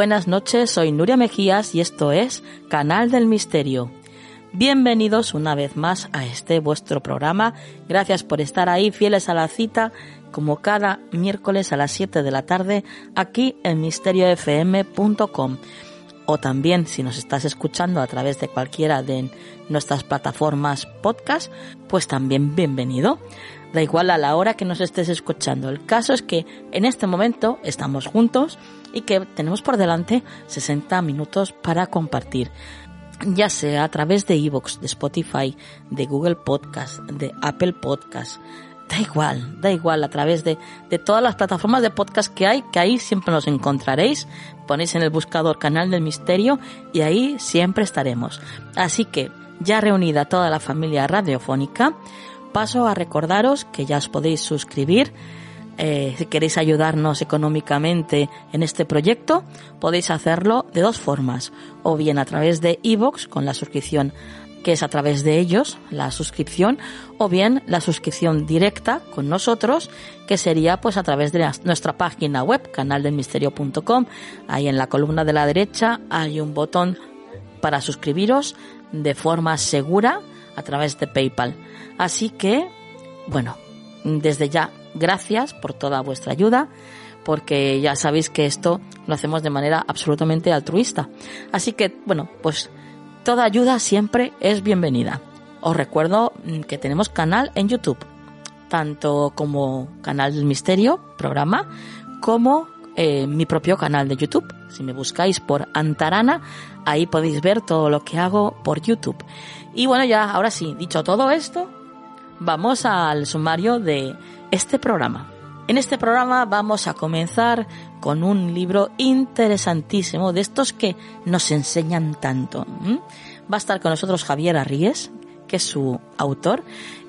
Buenas noches, soy Nuria Mejías y esto es Canal del Misterio. Bienvenidos una vez más a este vuestro programa. Gracias por estar ahí fieles a la cita como cada miércoles a las 7 de la tarde aquí en misteriofm.com. O también si nos estás escuchando a través de cualquiera de nuestras plataformas podcast, pues también bienvenido. Da igual a la hora que nos estés escuchando. El caso es que en este momento estamos juntos y que tenemos por delante 60 minutos para compartir ya sea a través de iVoox, de Spotify, de Google Podcast, de Apple Podcast, da igual, da igual, a través de, de todas las plataformas de podcast que hay, que ahí siempre nos encontraréis, ponéis en el buscador Canal del Misterio y ahí siempre estaremos. Así que, ya reunida toda la familia radiofónica, paso a recordaros que ya os podéis suscribir eh, si queréis ayudarnos económicamente en este proyecto, podéis hacerlo de dos formas, o bien a través de iVoox con la suscripción que es a través de ellos la suscripción, o bien la suscripción directa con nosotros, que sería pues a través de nuestra página web, canaldelmisterio.com. Ahí en la columna de la derecha hay un botón para suscribiros de forma segura a través de PayPal. Así que, bueno, desde ya gracias por toda vuestra ayuda, porque ya sabéis que esto lo hacemos de manera absolutamente altruista. Así que, bueno, pues toda ayuda siempre es bienvenida. Os recuerdo mm, que tenemos canal en YouTube, tanto como canal del misterio, programa, como eh, mi propio canal de YouTube. Si me buscáis por Antarana, ahí podéis ver todo lo que hago por YouTube. Y bueno, ya, ahora sí, dicho todo esto, vamos al sumario de este programa. En este programa vamos a comenzar con un libro interesantísimo de estos que nos enseñan tanto. Va a estar con nosotros Javier Arríes, que es su autor,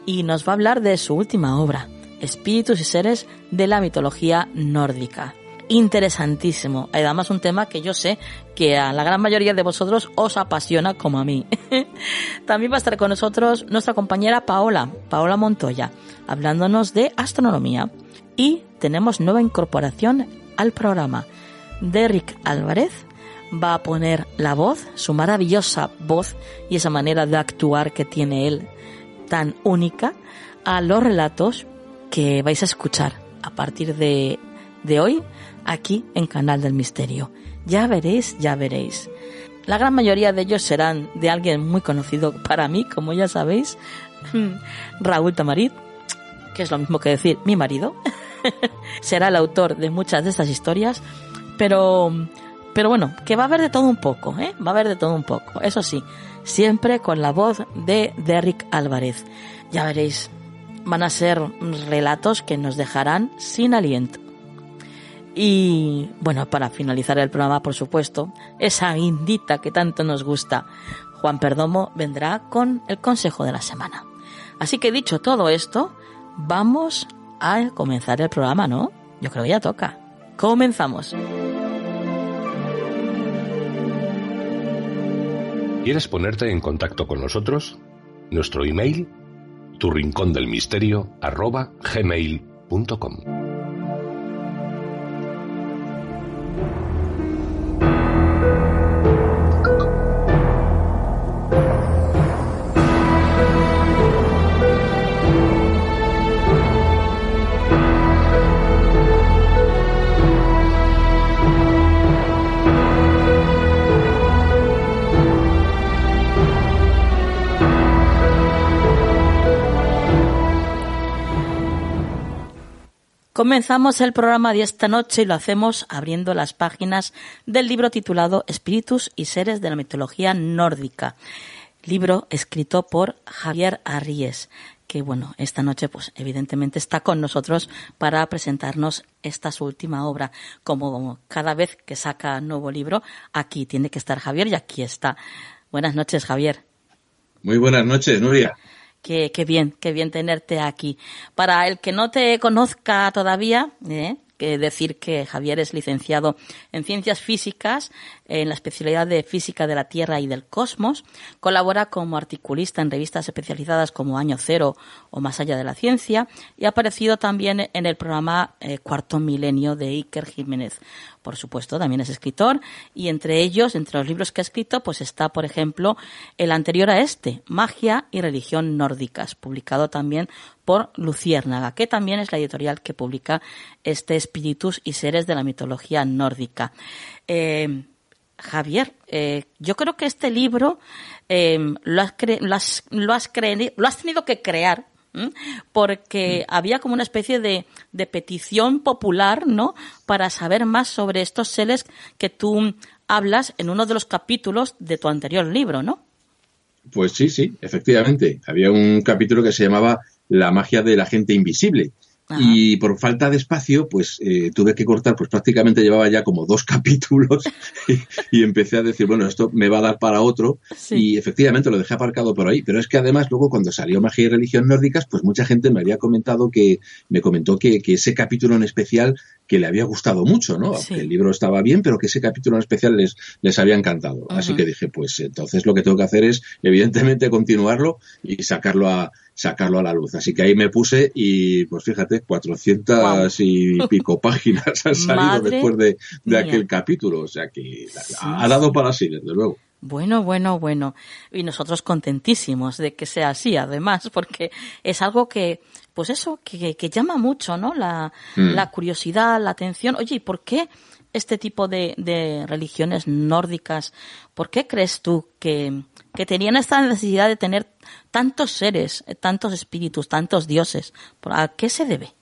y nos va a hablar de su última obra, Espíritus y Seres de la Mitología Nórdica interesantísimo. Además, un tema que yo sé que a la gran mayoría de vosotros os apasiona como a mí. También va a estar con nosotros nuestra compañera Paola, Paola Montoya, hablándonos de astronomía. Y tenemos nueva incorporación al programa. Derrick Álvarez va a poner la voz, su maravillosa voz y esa manera de actuar que tiene él tan única a los relatos que vais a escuchar a partir de, de hoy aquí en Canal del Misterio. Ya veréis, ya veréis. La gran mayoría de ellos serán de alguien muy conocido para mí, como ya sabéis, Raúl Tamarit, que es lo mismo que decir mi marido. Será el autor de muchas de estas historias, pero, pero bueno, que va a haber de todo un poco, ¿eh? Va a haber de todo un poco. Eso sí, siempre con la voz de Derrick Álvarez. Ya veréis, van a ser relatos que nos dejarán sin aliento. Y bueno, para finalizar el programa, por supuesto, esa guindita que tanto nos gusta, Juan Perdomo vendrá con el consejo de la semana. Así que dicho todo esto, vamos a comenzar el programa, ¿no? Yo creo que ya toca. Comenzamos. ¿Quieres ponerte en contacto con nosotros? Nuestro email tu rincón del misterio arroba gmail.com. Thank you. Comenzamos el programa de esta noche y lo hacemos abriendo las páginas del libro titulado Espíritus y Seres de la Mitología Nórdica, libro escrito por Javier Arries, que bueno, esta noche pues evidentemente está con nosotros para presentarnos esta su última obra. Como cada vez que saca nuevo libro, aquí tiene que estar Javier y aquí está. Buenas noches, Javier. Muy buenas noches, Nuria. Qué, qué bien, qué bien tenerte aquí. Para el que no te conozca todavía, ¿eh? que decir que Javier es licenciado en Ciencias Físicas, en la especialidad de Física de la Tierra y del Cosmos. Colabora como articulista en revistas especializadas como Año Cero o Más Allá de la Ciencia y ha aparecido también en el programa eh, Cuarto Milenio de Iker Jiménez. Por supuesto, también es escritor y entre ellos, entre los libros que ha escrito, pues está, por ejemplo, el anterior a este, Magia y Religión Nórdicas, publicado también por Luciérnaga, que también es la editorial que publica este Espíritus y Seres de la Mitología Nórdica. Eh, Javier, eh, yo creo que este libro eh, lo, has lo, has, lo, has lo has tenido que crear porque había como una especie de, de, petición popular, ¿no? Para saber más sobre estos seres que tú hablas en uno de los capítulos de tu anterior libro, ¿no? Pues sí, sí, efectivamente. Había un capítulo que se llamaba La magia de la gente invisible. Y por falta de espacio, pues eh, tuve que cortar, pues prácticamente llevaba ya como dos capítulos y, empecé a decir, bueno, esto me va a dar para otro. Y efectivamente lo dejé aparcado por ahí. Pero es que además luego cuando salió Magia y Religión Nórdicas, pues mucha gente me había comentado que, me comentó que, que ese capítulo en especial que le había gustado mucho, ¿no? el libro estaba bien, pero que ese capítulo en especial les, les había encantado. Así que dije, pues entonces lo que tengo que hacer es, evidentemente, continuarlo y sacarlo a, sacarlo a la luz. Así que ahí me puse y, pues fíjate, 400 y pico páginas han salido después de, de aquel capítulo. O sea que ha, dado para sí, desde luego. Bueno, bueno, bueno. Y nosotros contentísimos de que sea así, además, porque es algo que pues eso, que, que llama mucho, ¿no? La, mm. la, curiosidad, la atención. Oye, ¿y por qué este tipo de, religiones nórdicas, por qué crees tú que, que tenían esta necesidad de tener tantos seres, tantos espíritus, tantos dioses? ¿A qué se debe?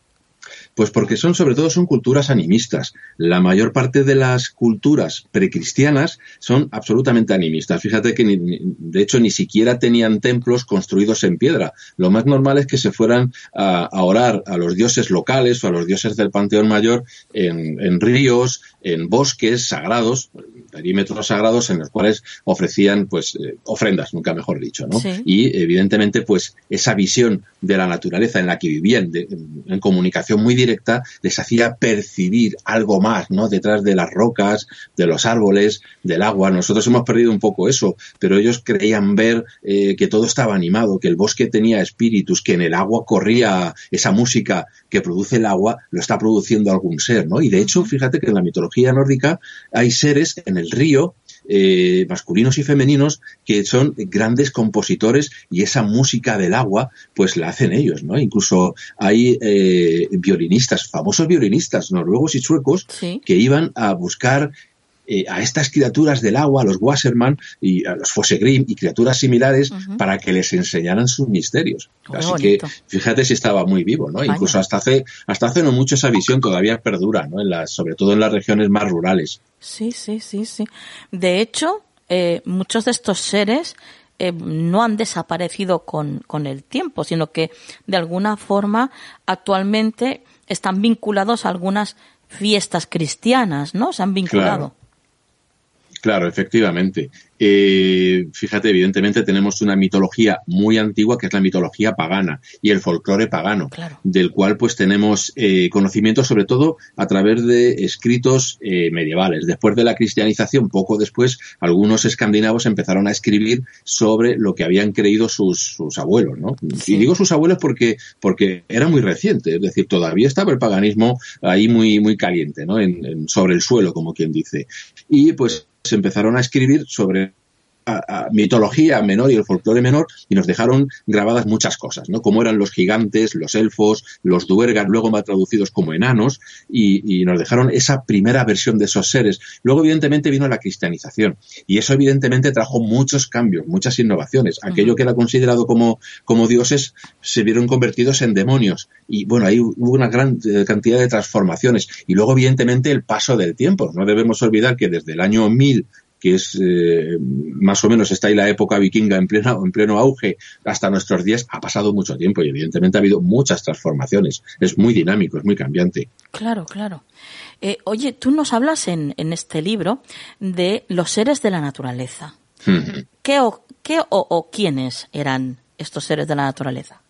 Pues porque son, sobre todo, son culturas animistas. La mayor parte de las culturas precristianas son absolutamente animistas. Fíjate que, de hecho, ni siquiera tenían templos construidos en piedra. Lo más normal es que se fueran a, orar a los dioses locales o a los dioses del Panteón Mayor en, ríos, en bosques sagrados, perímetros sagrados en los cuales ofrecían, pues, eh, ofrendas, nunca mejor dicho, ¿no? Y, evidentemente, pues, esa visión de la naturaleza en la que vivían en comunicación muy directa les hacía percibir algo más, ¿no? Detrás de las rocas, de los árboles, del agua. Nosotros hemos perdido un poco eso, pero ellos creían ver eh, que todo estaba animado, que el bosque tenía espíritus, que en el agua corría esa música que produce el agua, lo está produciendo algún ser, ¿no? Y de hecho, fíjate que en la mitología nórdica hay seres en el río eh, masculinos y femeninos que son grandes compositores y esa música del agua pues la hacen ellos, ¿no? Incluso hay eh, violinistas, famosos violinistas noruegos y suecos que iban a buscar eh, a estas criaturas del agua, a los Wasserman y a los Fossegrim y criaturas similares para que les enseñaran sus misterios. Así que fíjate si estaba muy vivo, ¿no? Incluso hasta hace, hasta hace no mucho esa visión todavía perdura, ¿no? En las, sobre todo en las regiones más rurales. Sí, sí, sí, sí. De hecho, eh, muchos de estos seres eh, no han desaparecido con, con el tiempo, sino que de alguna forma actualmente están vinculados a algunas fiestas cristianas, ¿no? Se han vinculado. Claro, efectivamente. Eh, fíjate, evidentemente tenemos una mitología muy antigua que es la mitología pagana y el folclore pagano, del cual pues tenemos eh, conocimiento sobre todo a través de escritos eh, medievales. Después de la cristianización, poco después, algunos escandinavos empezaron a escribir sobre lo que habían creído sus, abuelos, ¿no? Y digo sus abuelos porque, porque era muy reciente, es decir, todavía estaba el paganismo ahí muy, muy caliente, ¿no? sobre el suelo, como quien dice. Y pues empezaron a escribir sobre mitología menor y el folclore menor y nos dejaron grabadas muchas cosas, ¿no? Como eran los gigantes, los elfos, los duergas, luego más traducidos como enanos y, nos dejaron esa primera versión de esos seres. Luego, evidentemente, vino la cristianización y eso, evidentemente, trajo muchos cambios, muchas innovaciones. Aquello que era considerado como, como dioses se vieron convertidos en demonios y, bueno, ahí hubo una gran eh, cantidad de transformaciones y luego, evidentemente, el paso del tiempo. No debemos olvidar que desde el año 1000 que es eh, más o menos está ahí la época vikinga en pleno, en pleno auge hasta nuestros días, ha pasado mucho tiempo y evidentemente ha habido muchas transformaciones. Es muy dinámico, es muy cambiante. Claro, claro. Eh, oye, tú nos hablas en, en, este libro de los seres de la naturaleza. ¿Qué, o, qué o quiénes eran estos seres de la naturaleza?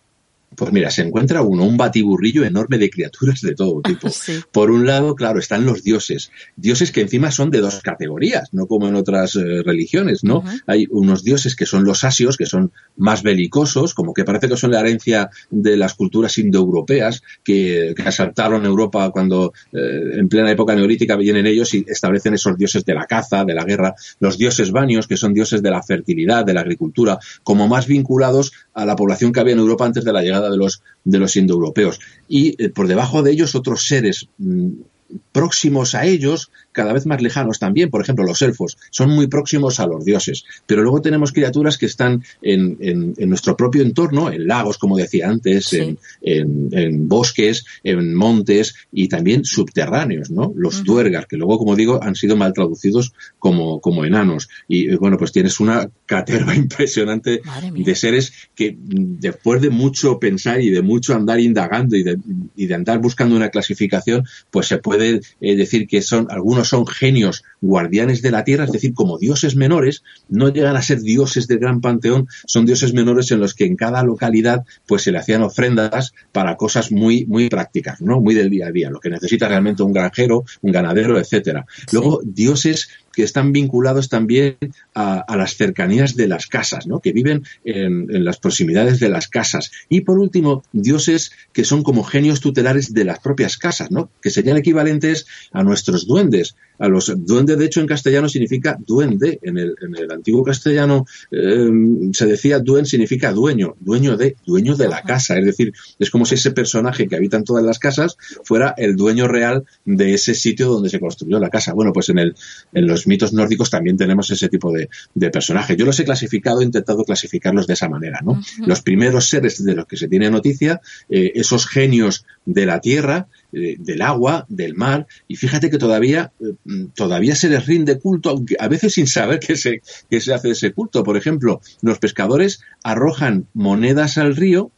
Pues mira, se encuentra uno, un batiburrillo enorme de criaturas de todo tipo. Por un lado, claro, están los dioses. Dioses que encima son de dos categorías, no como en otras eh, religiones, ¿no? Hay unos dioses que son los asios, que son más belicosos, como que parece que son la herencia de las culturas indoeuropeas que, que asaltaron Europa cuando eh, en plena época neolítica vienen ellos y establecen esos dioses de la caza, de la guerra. Los dioses vanios, que son dioses de la fertilidad, de la agricultura, como más vinculados a la población que había en Europa antes de la llegada de los, de los indoeuropeos. Y eh, por debajo de ellos otros seres mm, próximos a ellos, cada vez más lejanos también. Por ejemplo, los elfos son muy próximos a los dioses. Pero luego tenemos criaturas que están en, en, nuestro propio entorno, en lagos, como decía antes, en, en, bosques, en montes y también subterráneos, ¿no? Los duergar, que luego, como digo, han sido mal traducidos como, como enanos. Y bueno, pues tienes una caterva impresionante de seres que después de mucho pensar y de mucho andar indagando y de, y de andar buscando una clasificación, pues se puede eh, decir que son algunos son genios guardianes de la tierra, es decir, como dioses menores, no llegan a ser dioses del gran panteón, son dioses menores en los que en cada localidad pues se le hacían ofrendas para cosas muy, muy prácticas, ¿no? Muy del día a día, lo que necesita realmente un granjero, un ganadero, etcétera. Luego, dioses que están vinculados también a, las cercanías de las casas, ¿no? que viven en, en, las proximidades de las casas. Y por último, dioses que son como genios tutelares de las propias casas, ¿no? que serían equivalentes a nuestros duendes, a los duendes, de hecho, en castellano significa duende. En el, en el antiguo castellano em, se decía duen significa dueño, dueño de, dueño de la casa. Es decir, es como si ese personaje que habita en todas las casas fuera el dueño real de ese sitio donde se construyó la casa. Bueno, pues en, el, en los mitos nórdicos también tenemos ese tipo de, de personajes. Yo los he clasificado, he intentado clasificarlos de esa manera, ¿no? Los primeros seres de los que se tiene noticia, eh, esos genios de la tierra, eh, del agua, del mar, y fíjate que todavía, eh, todavía se les rinde culto, aunque a veces sin saber qué se, qué se hace ese culto. Por ejemplo, los pescadores arrojan monedas al río,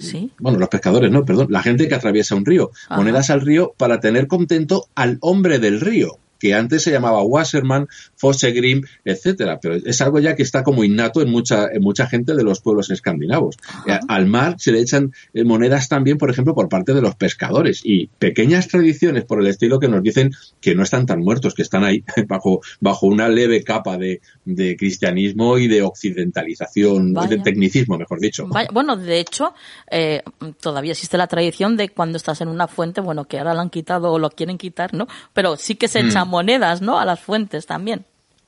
¿Sí? Bueno, los pescadores, no, perdón, la gente que atraviesa un río, monedas al río para tener contento al hombre del río que antes se llamaba Wasserman, Fossegrim, etcétera, pero es algo ya que está como innato en mucha, en mucha gente de los pueblos escandinavos. Eh, al mar se le echan eh, monedas también, por ejemplo, por parte de los pescadores y pequeñas tradiciones por el estilo que nos dicen que no están tan muertos, que están ahí bajo, bajo una leve capa de, cristianismo y de occidentalización, de tecnicismo, mejor dicho. Bueno, de hecho, eh, todavía existe la tradición de cuando estás en una fuente, bueno, que ahora la han quitado o lo quieren quitar, ¿no? Pero sí que se mm. echa monedas, ¿no? A las fuentes también.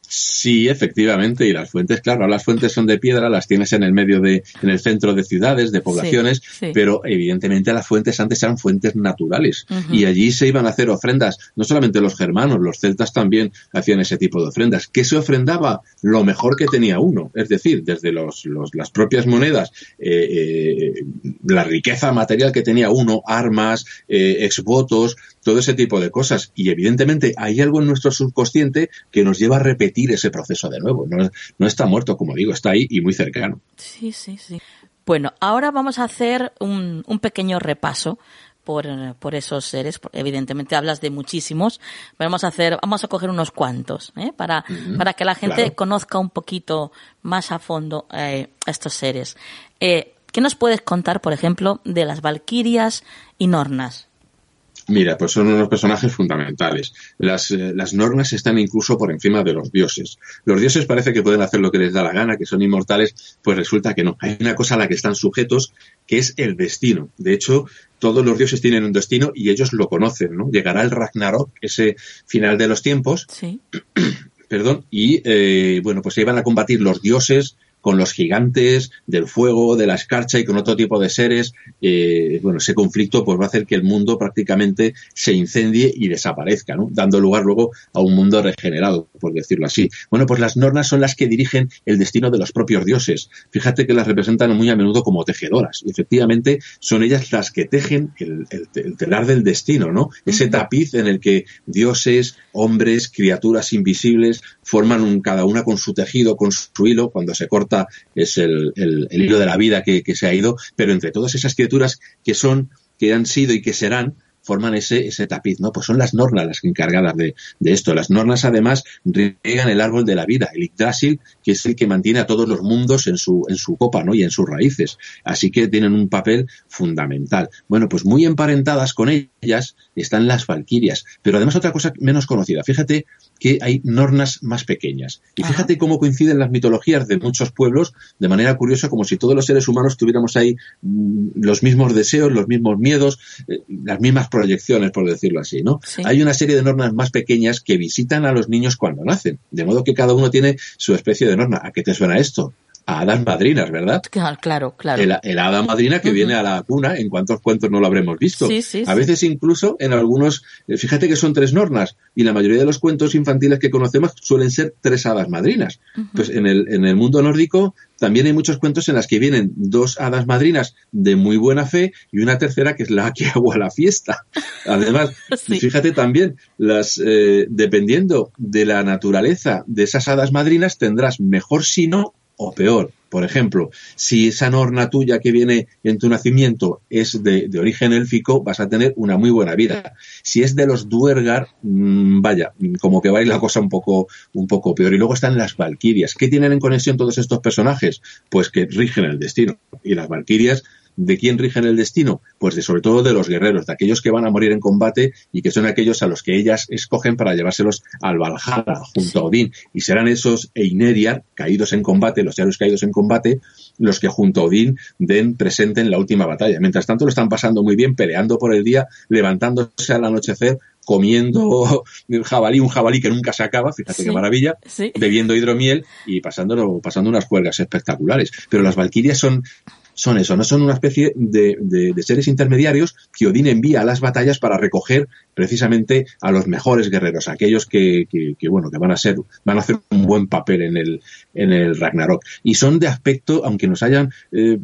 Sí, efectivamente, y las fuentes, claro, las fuentes son de piedra, las tienes en el medio de, en el centro de ciudades, de poblaciones, pero evidentemente las fuentes antes eran fuentes naturales y allí se iban a hacer ofrendas, no solamente los germanos, los celtas también hacían ese tipo de ofrendas. ¿Qué se ofrendaba? Lo mejor que tenía uno, es decir, desde los, las propias monedas, eh, eh, la riqueza material que tenía uno, armas, eh, exvotos, todo ese tipo de cosas. Y evidentemente hay algo en nuestro subconsciente que nos lleva a repetir ese proceso de nuevo. No, no está muerto, como digo, está ahí y muy cercano. Sí, sí, sí. Bueno, ahora vamos a hacer un, un pequeño repaso por, por esos seres. Evidentemente hablas de muchísimos, pero vamos a hacer, vamos a coger unos cuantos, ¿eh? para, para que la gente conozca un poquito más a fondo eh, estos seres. Eh, ¿Qué nos puedes contar, por ejemplo, de las Valquirias y Nornas? Mira, pues son unos personajes fundamentales. Las, eh, las, normas están incluso por encima de los dioses. Los dioses parece que pueden hacer lo que les da la gana, que son inmortales, pues resulta que no. Hay una cosa a la que están sujetos, que es el destino. De hecho, todos los dioses tienen un destino y ellos lo conocen, ¿no? Llegará el Ragnarok, ese final de los tiempos. Sí. Perdón, y eh, bueno, pues se iban a combatir los dioses con los gigantes del fuego, de la escarcha y con otro tipo de seres, eh, bueno, ese conflicto pues va a hacer que el mundo prácticamente se incendie y desaparezca, ¿no? Dando lugar luego a un mundo regenerado, por decirlo así. Bueno, pues las nornas son las que dirigen el destino de los propios dioses. Fíjate que las representan muy a menudo como tejedoras. Y efectivamente, son ellas las que tejen el, telar del destino, ¿no? Ese tapiz en el que dioses, hombres, criaturas invisibles forman un, cada una con su tejido, con su hilo, cuando se corta es el, hilo de la vida que, que, se ha ido, pero entre todas esas criaturas que son, que han sido y que serán, forman ese, ese tapiz, ¿no? Pues son las nornas las encargadas de, de esto. Las nornas, además, riegan el árbol de la vida, el Yggdrasil, que es el que mantiene a todos los mundos en su, en su copa, ¿no? Y en sus raíces. Así que tienen un papel fundamental. Bueno, pues muy emparentadas con ellas están las valquirias. Pero además otra cosa menos conocida. Fíjate que hay nornas más pequeñas. Y fíjate cómo coinciden las mitologías de muchos pueblos de manera curiosa, como si todos los seres humanos tuviéramos ahí mm, los mismos deseos, los mismos miedos, eh, las mismas proyecciones, por decirlo así, ¿no? Hay una serie de normas más pequeñas que visitan a los niños cuando nacen, de modo que cada uno tiene su especie de norma. ¿A qué te suena esto? A hadas madrinas, ¿verdad? Claro, claro. El, hada madrina que viene a la cuna, ¿en cuántos cuentos no lo habremos visto? Sí, sí, a veces incluso en algunos, eh, fíjate que son tres nornas, y la mayoría de los cuentos infantiles que conocemos suelen ser tres hadas madrinas. Pues en el, en el mundo nórdico también hay muchos cuentos en las que vienen dos hadas madrinas de muy buena fe y una tercera que es la que agua la fiesta. Además, fíjate también, las, eh, dependiendo de la naturaleza de esas hadas madrinas, tendrás mejor sino o peor. Por ejemplo, si esa norna tuya que viene en tu nacimiento es de, origen élfico, vas a tener una muy buena vida. Si es de los Duergar, mm, vaya, como que va a ir la cosa un poco, un poco peor. Y luego están las Valquirias. ¿Qué tienen en conexión todos estos personajes? Pues que rigen el destino. Y las Valquirias ¿De quién rigen el destino? Pues de sobre todo de los guerreros, de aquellos que van a morir en combate y que son aquellos a los que ellas escogen para llevárselos al Valhalla junto a Odín. Y serán esos Eineriar, caídos en combate, los héroes caídos en combate, los que junto a Odín den presente en la última batalla. Mientras tanto lo están pasando muy bien, peleando por el día, levantándose al anochecer comiendo jabalí, un jabalí que nunca se acaba, fíjate qué maravilla, bebiendo hidromiel y pasando, pasando unas cuelgas espectaculares. Pero las valquirias son son eso, no son una especie de, de, seres intermediarios que Odín envía a las batallas para recoger precisamente a los mejores guerreros, aquellos que, que, bueno, que van a ser, van a hacer un buen papel en el, en el Ragnarok. Y son de aspecto, aunque nos hayan eh,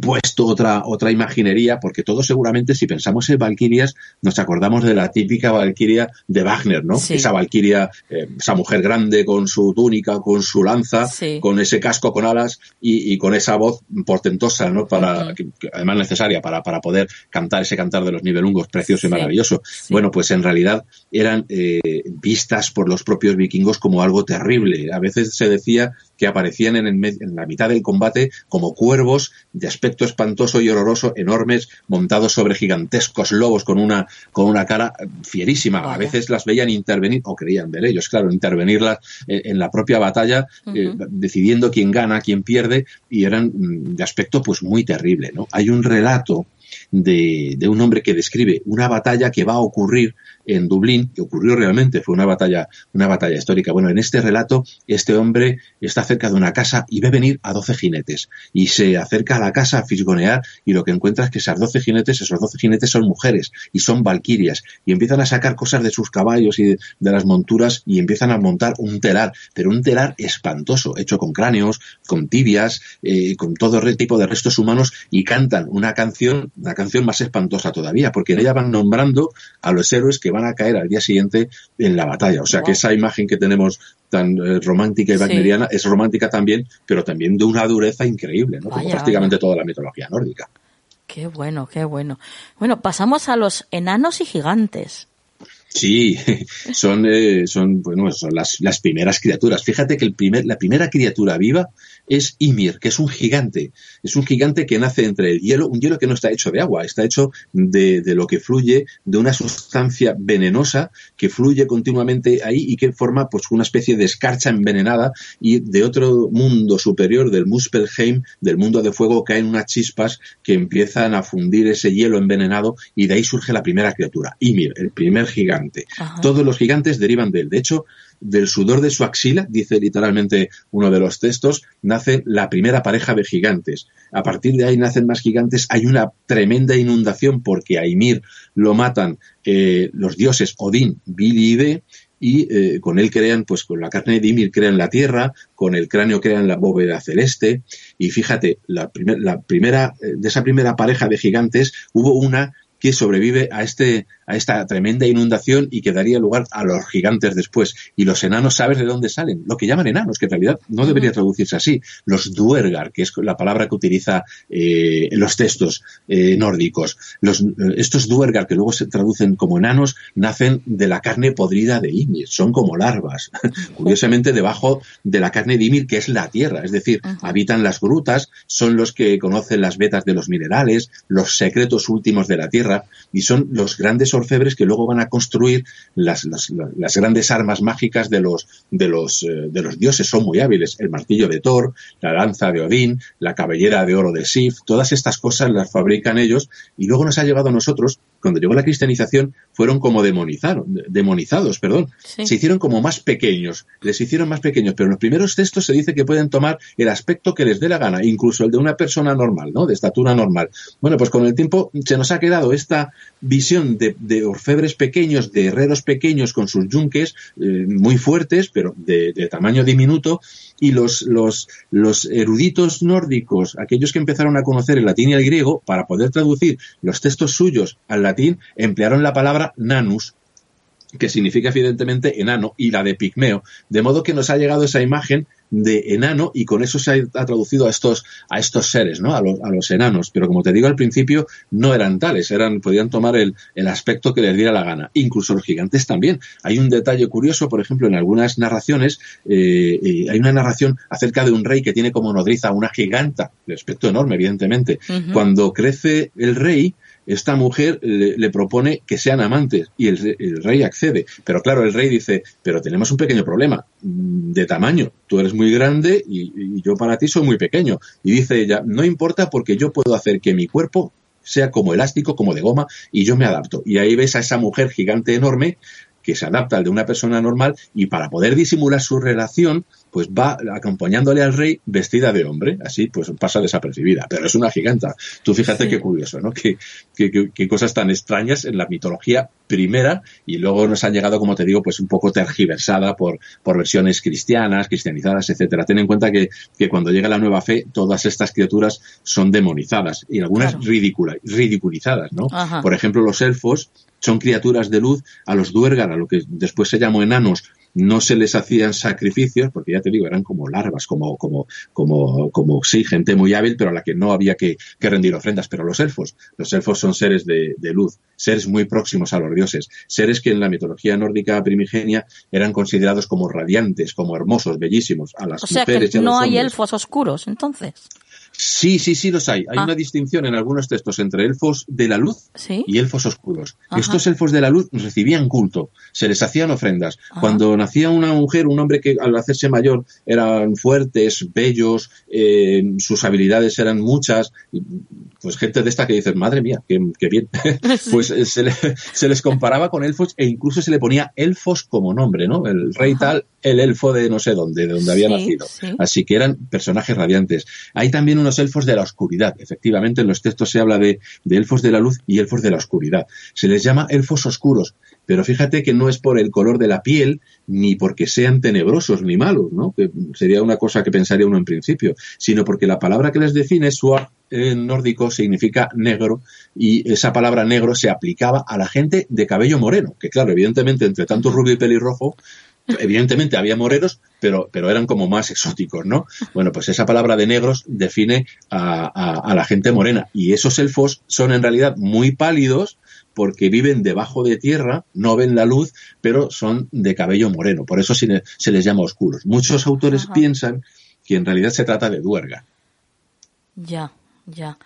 puesto otra, otra imaginería, porque todos seguramente si pensamos en Valquirias nos acordamos de la típica Valquiria de Wagner, ¿no? Esa Valquiria, eh, esa mujer grande con su túnica, con su lanza, con ese casco con alas y, con esa voz portentosa, ¿no? Para, además necesaria para, para poder cantar ese cantar de los nivelungos precioso y maravilloso. Bueno, pues en realidad eran eh, vistas por los propios vikingos como algo terrible. A veces se decía que aparecían en, en la mitad del combate como cuervos de aspecto espantoso y horroroso, enormes, montados sobre gigantescos lobos con una, con una cara fierísima. A veces las veían intervenir, o creían ver ellos, claro, intervenirlas en, la propia batalla, eh, decidiendo quién gana, quién pierde, y eran mm, de aspecto pues muy terrible, ¿no? Hay un relato de, de, un hombre que describe una batalla que va a ocurrir en Dublín, que ocurrió realmente, fue una batalla, una batalla histórica. Bueno, en este relato, este hombre está cerca de una casa y ve venir a doce jinetes. Y se acerca a la casa a fisgonear y lo que encuentra es que esas doce jinetes, esos doce jinetes son mujeres y son valquirias. Y empiezan a sacar cosas de sus caballos y de, las monturas y empiezan a montar un telar, pero un telar espantoso, hecho con cráneos, con tibias, eh, con todo tipo de restos humanos y cantan una canción, una canción más espantosa todavía, porque en ella van nombrando a los héroes que van a caer al día siguiente en la batalla. O sea que esa imagen que tenemos tan eh, romántica y wagneriana es romántica también, pero también de una dureza increíble, ¿no? Como prácticamente toda la mitología nórdica. Qué bueno, qué bueno. Bueno, pasamos a los enanos y gigantes. Sí, son, eh, son, bueno, son las, las, primeras criaturas. Fíjate que el primer, la primera criatura viva es Ymir, que es un gigante. Es un gigante que nace entre el hielo, un hielo que no está hecho de agua, está hecho de, de lo que fluye de una sustancia venenosa que fluye continuamente ahí y que forma pues una especie de escarcha envenenada y de otro mundo superior, del Muspelheim, del mundo de fuego, caen unas chispas que empiezan a fundir ese hielo envenenado y de ahí surge la primera criatura, Ymir, el primer gigante. Todos los gigantes derivan de él. De hecho, del sudor de su axila, dice literalmente uno de los textos, nace la primera pareja de gigantes. A partir de ahí nacen más gigantes. Hay una tremenda inundación porque a Ymir lo matan eh, los dioses Odín, Vili y y eh, con él crean, pues con la carne de Ymir crean la tierra, con el cráneo crean la bóveda celeste, y fíjate, la, la primera, eh, de esa primera pareja de gigantes hubo una que sobrevive a, este, a esta tremenda inundación y que daría lugar a los gigantes después. Y los enanos, ¿sabes de dónde salen? Lo que llaman enanos, que en realidad no debería traducirse así. Los duergar, que es la palabra que utiliza eh, los textos eh, nórdicos. Los, estos duergar, que luego se traducen como enanos, nacen de la carne podrida de Ymir. Son como larvas. Curiosamente, debajo de la carne de Ymir, que es la tierra. Es decir, habitan las grutas, son los que conocen las vetas de los minerales, los secretos últimos de la tierra y son los grandes orfebres que luego van a construir las, las, grandes armas mágicas de los, de, los, eh, de los dioses. Son muy hábiles. El martillo de Thor, la lanza de Odín, la cabellera de oro de Sif, todas estas cosas las fabrican ellos y luego nos ha llegado a nosotros, cuando llegó la cristianización, fueron como demonizados, demonizados, perdón. Se hicieron como más pequeños, les hicieron más pequeños, pero en los primeros textos se dice que pueden tomar el aspecto que les dé la gana, incluso el de una persona normal, ¿no? De estatura normal. Bueno, pues con el tiempo se nos ha quedado esta visión de, orfebres pequeños, de herreros pequeños con sus yunques eh, muy fuertes, pero de, tamaño diminuto, y los, los, los eruditos nórdicos, aquellos que empezaron a conocer el latín y el griego, para poder traducir los textos suyos al latín, emplearon la palabra nanus, que significa evidentemente enano, y la de pigmeo, de modo que nos ha llegado esa imagen de enano y con eso se ha, traducido a estos, a estos seres, ¿no? A, los enanos. Pero como te digo al principio, no eran tales, eran, podían tomar el, el, aspecto que les diera la gana. Incluso los gigantes también. Hay un detalle curioso, por ejemplo, en algunas narraciones, eh, eh, hay una narración acerca de un rey que tiene como nodriza una giganta, de aspecto enorme, evidentemente. Cuando crece el rey, esta mujer le, propone que sean amantes y el, rey accede. Pero claro, el rey dice, pero tenemos un pequeño problema mm, de tamaño. Tú eres muy grande y yo para ti soy muy pequeño. Y dice ella, no importa porque yo puedo hacer que mi cuerpo sea como elástico, como de goma, y yo me adapto. Y ahí ves a esa mujer gigante enorme que se adapta al de una persona normal y para poder disimular su relación, pues va acompañándole al rey vestida de hombre, así pues pasa desapercibida, pero es una giganta. Tú fíjate qué curioso, ¿no? Qué, qué, cosas tan extrañas en la mitología primera y luego nos han llegado, como te digo, pues un poco tergiversada por, por versiones cristianas, cristianizadas, etcétera. Ten en cuenta que, que cuando llega la nueva fe, todas estas criaturas son demonizadas y algunas ridiculizadas, ¿no? Por ejemplo, los elfos son criaturas de luz, a los duergar, a lo que después se llamó enanos, no se les hacían sacrificios, porque ya te digo, eran como larvas, como, como, como, como sí, gente muy hábil, pero a la que no había que, rendir ofrendas. Pero los elfos, los elfos son seres de, luz, seres muy próximos a los dioses, seres que en la mitología nórdica primigenia eran considerados como radiantes, como hermosos, bellísimos, a las o sea que no hay elfos oscuros, entonces. Sí, sí, sí los hay. Hay ah. una distinción en algunos textos entre elfos de la luz y elfos oscuros. Estos elfos de la luz recibían culto, se les hacían ofrendas. Cuando nacía una mujer, un hombre que al hacerse mayor eran fuertes, bellos, eh, sus habilidades eran muchas, pues gente de esta que dices, madre mía, qué, bien. pues eh, se, les comparaba con elfos e incluso se le ponía elfos como nombre, ¿no? El rey tal, el elfo de no sé dónde, de donde había nacido. Así que eran personajes radiantes. Hay también unos elfos de la oscuridad. Efectivamente, en los textos se habla de, elfos de la luz y elfos de la oscuridad. Se les llama elfos oscuros, pero fíjate que no es por el color de la piel ni porque sean tenebrosos ni malos, ¿no? Que sería una cosa que pensaría uno en principio, sino porque la palabra que les define, suar en nórdico, significa negro y esa palabra negro se aplicaba a la gente de cabello moreno, que claro, evidentemente entre tanto rubio y pelirrojo Evidentemente había morenos, pero, pero eran como más exóticos, ¿no? Bueno, pues esa palabra de negros define a, la gente morena. Y esos elfos son en realidad muy pálidos porque viven debajo de tierra, no ven la luz, pero son de cabello moreno. Por eso se, les llama oscuros. Muchos autores piensan que en realidad se trata de duerga. Ya, ya.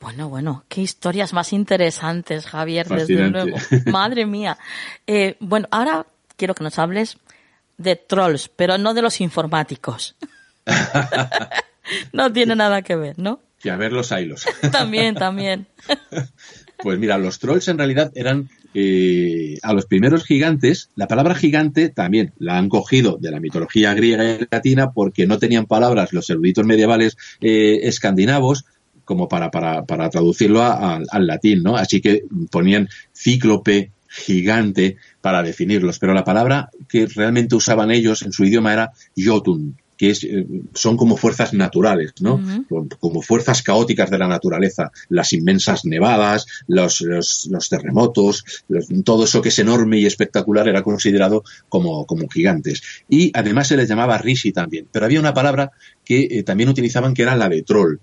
Bueno, bueno, qué historias más interesantes, Javier, desde luego. Madre mía. Eh, bueno, ahora quiero que nos hables de trolls, pero no de los informáticos. no tiene nada que ver, ¿no? Que a ver los hilos. también, también. pues mira, los trolls en realidad eran eh, a los primeros gigantes, la palabra gigante también la han cogido de la mitología griega y latina porque no tenían palabras los eruditos medievales eh, escandinavos como para, para, para traducirlo al latín, ¿no? Así que ponían cíclope, gigante para definirlos, pero la palabra que realmente usaban ellos en su idioma era Jotun, que es, eh, son como fuerzas naturales, ¿no? Como fuerzas caóticas de la naturaleza, las inmensas nevadas, los, los, terremotos, todo eso que es enorme y espectacular era considerado como, como gigantes. Y además se les llamaba Rishi también, pero había una palabra que eh, también utilizaban que era la de troll.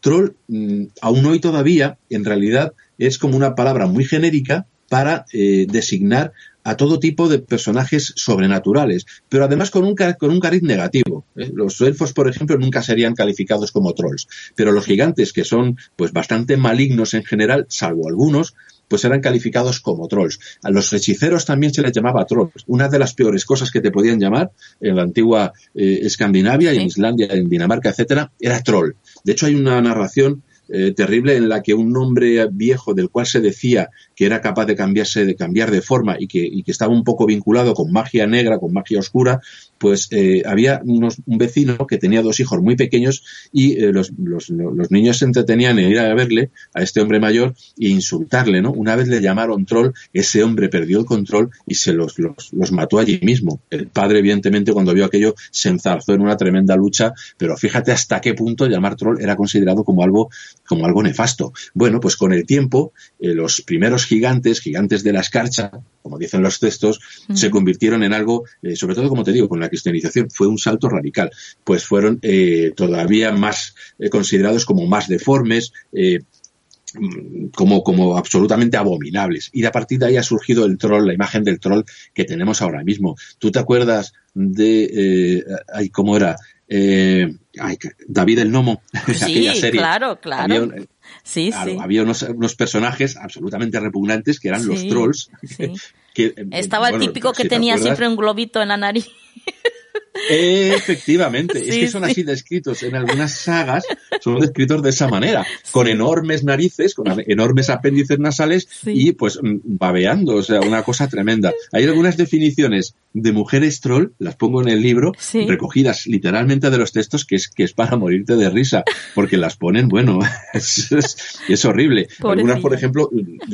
Troll, mm, aún hoy todavía, en realidad, es como una palabra muy genérica para eh, designar a todo tipo de personajes sobrenaturales, pero además con un, con un cariz negativo. ¿eh? Los elfos, por ejemplo, nunca serían calificados como trolls, pero los gigantes, que son pues bastante malignos en general, salvo algunos, pues eran calificados como trolls. A los hechiceros también se les llamaba trolls. Una de las peores cosas que te podían llamar en la antigua eh, Escandinavia, en Islandia, en Dinamarca, etcétera, era troll. De hecho, hay una narración eh, terrible en la que un hombre viejo del cual se decía que era capaz de cambiarse, de cambiar de forma y que, y que estaba un poco vinculado con magia negra, con magia oscura, pues eh, había unos, un vecino que tenía dos hijos muy pequeños y eh, los, los, niños se entretenían en ir a verle a este hombre mayor e insultarle, ¿no? Una vez le llamaron troll, ese hombre perdió el control y se los, los, los mató allí mismo. El padre, evidentemente, cuando vio aquello, se enzarzó en una tremenda lucha, pero fíjate hasta qué punto llamar troll era considerado como algo, como algo nefasto. Bueno, pues con el tiempo, eh, los primeros gigantes, gigantes de la escarcha, como dicen los textos, se convirtieron en algo, sobre todo, como te digo, con la cristianización fue un salto radical, pues fueron eh, todavía más eh, considerados como más deformes, eh, como, como absolutamente abominables. Y a partir de ahí ha surgido el troll, la imagen del troll que tenemos ahora mismo. ¿Tú te acuerdas de, ay, cómo era? David el Nomo, sí, aquella serie. Claro, claro. Había, sí, sí. había unos, unos, personajes absolutamente repugnantes que eran los trolls. Estaba el típico que tenía siempre un globito en la nariz. Efectivamente, es que son así descritos en algunas sagas, son descritos de esa manera, con enormes narices, con enormes apéndices nasales y pues mm, babeando, o sea, una cosa tremenda. Hay algunas definiciones de mujeres troll, las pongo en el libro, recogidas literalmente de los textos, que es, que es para morirte de risa, porque las ponen, bueno, es, horrible. Algunas, por ejemplo,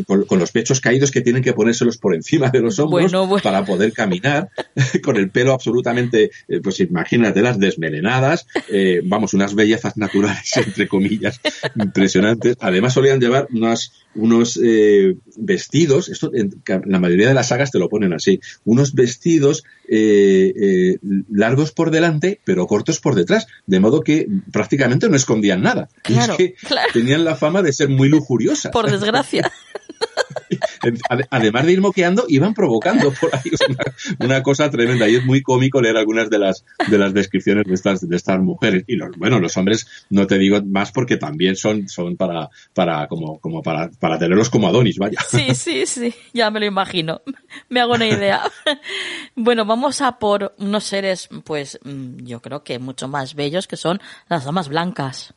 con, los pechos caídos que tienen que ponérselos por encima de los hombros para poder caminar, con el pelo absolutamente eh, pues imagínate las desmelenadas, eh, vamos, unas bellezas naturales, entre comillas, impresionantes. Además solían llevar unas, unos eh, vestidos, esto en la mayoría de las sagas te lo ponen así, unos vestidos largos por delante, pero cortos por detrás, de modo que prácticamente no escondían nada. y es que tenían la fama de ser muy lujuriosas. Por desgracia. además de ir moqueando, iban provocando por ahí una, cosa tremenda. Y es muy cómico leer algunas de las, de las descripciones de estas, de estas mujeres. Y los, bueno, los hombres, no te digo más porque también son, son para, para, como, como para, para tenerlos como Adonis, vaya. Sí, sí, sí, ya me lo imagino. Me hago una idea. Bueno, vamos a por unos seres, pues, mm, yo creo que mucho más bellos que son las damas blancas.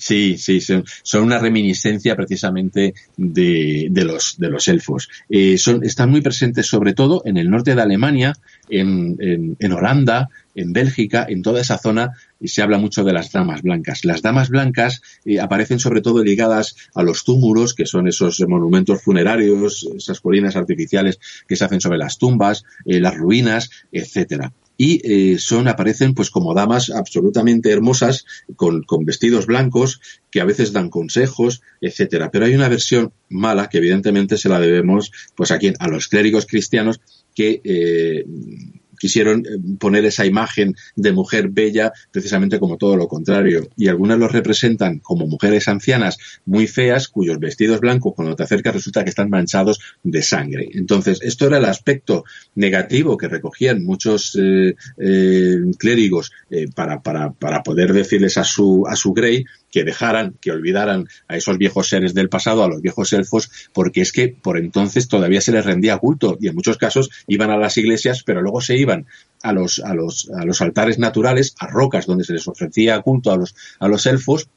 Sí, sí, son, una reminiscencia precisamente de, de, los, de los elfos. Eh, son, están muy presentes sobre todo en el norte de Alemania, en, en, en Holanda, en Bélgica, en toda esa zona, se habla mucho de las damas blancas. Las damas blancas eh, aparecen sobre todo ligadas a los túmulos, que son esos monumentos funerarios, esas colinas artificiales que se hacen sobre las tumbas, eh, las ruinas, etcétera y eh, son aparecen pues como damas absolutamente hermosas con, con, vestidos blancos que a veces dan consejos etcétera. Pero hay una versión mala que evidentemente se la debemos pues aquí a los clérigos cristianos que eh, quisieron eh, poner esa imagen de mujer bella precisamente como todo lo contrario. Y algunas los representan como mujeres ancianas muy feas, cuyos vestidos blancos, cuando te acercas, resulta que están manchados de sangre. Entonces, esto era el aspecto negativo que recogían muchos eh, eh, clérigos para, para, para poder decirles a su, a su Grey que dejaran, que olvidaran a esos viejos seres del pasado, a los viejos elfos, porque es que por entonces todavía se les rendía culto y en muchos casos iban a las iglesias, pero luego se iban a los, a los, a los altares naturales, a rocas donde se les ofrecía culto a los, a los elfos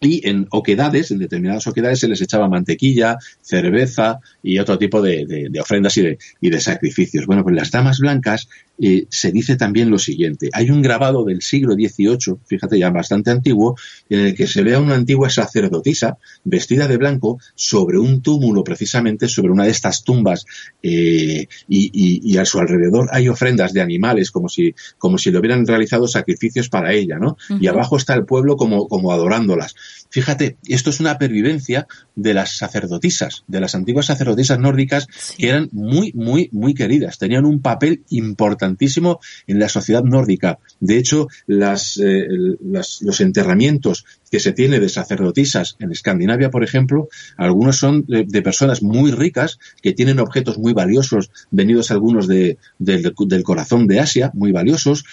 y en oquedades, en determinadas oquedades, se les echaba mantequilla, cerveza y otro tipo de, ofrendas y de, y de, sacrificios. Bueno, pues las damas blancas eh, se dice también lo siguiente. Hay un grabado del siglo XVIII, fíjate ya bastante antiguo, en el que se ve a una antigua sacerdotisa vestida de blanco sobre un túmulo, precisamente sobre una de estas tumbas, eh, y, a su alrededor hay ofrendas de animales, como si, como si le hubieran realizado sacrificios para ella, ¿no? Y abajo está el pueblo como, como adorándolas. Fíjate, esto es una pervivencia de las sacerdotisas, de las antiguas sacerdotisas nórdicas, que eran muy, muy, muy queridas, tenían un papel importantísimo en la sociedad nórdica. De hecho, las, eh, los enterramientos que se tiene de sacerdotisas en Escandinavia, por ejemplo, algunos son de, personas muy ricas que tienen objetos muy valiosos, venidos algunos de, del corazón de Asia, muy valiosos,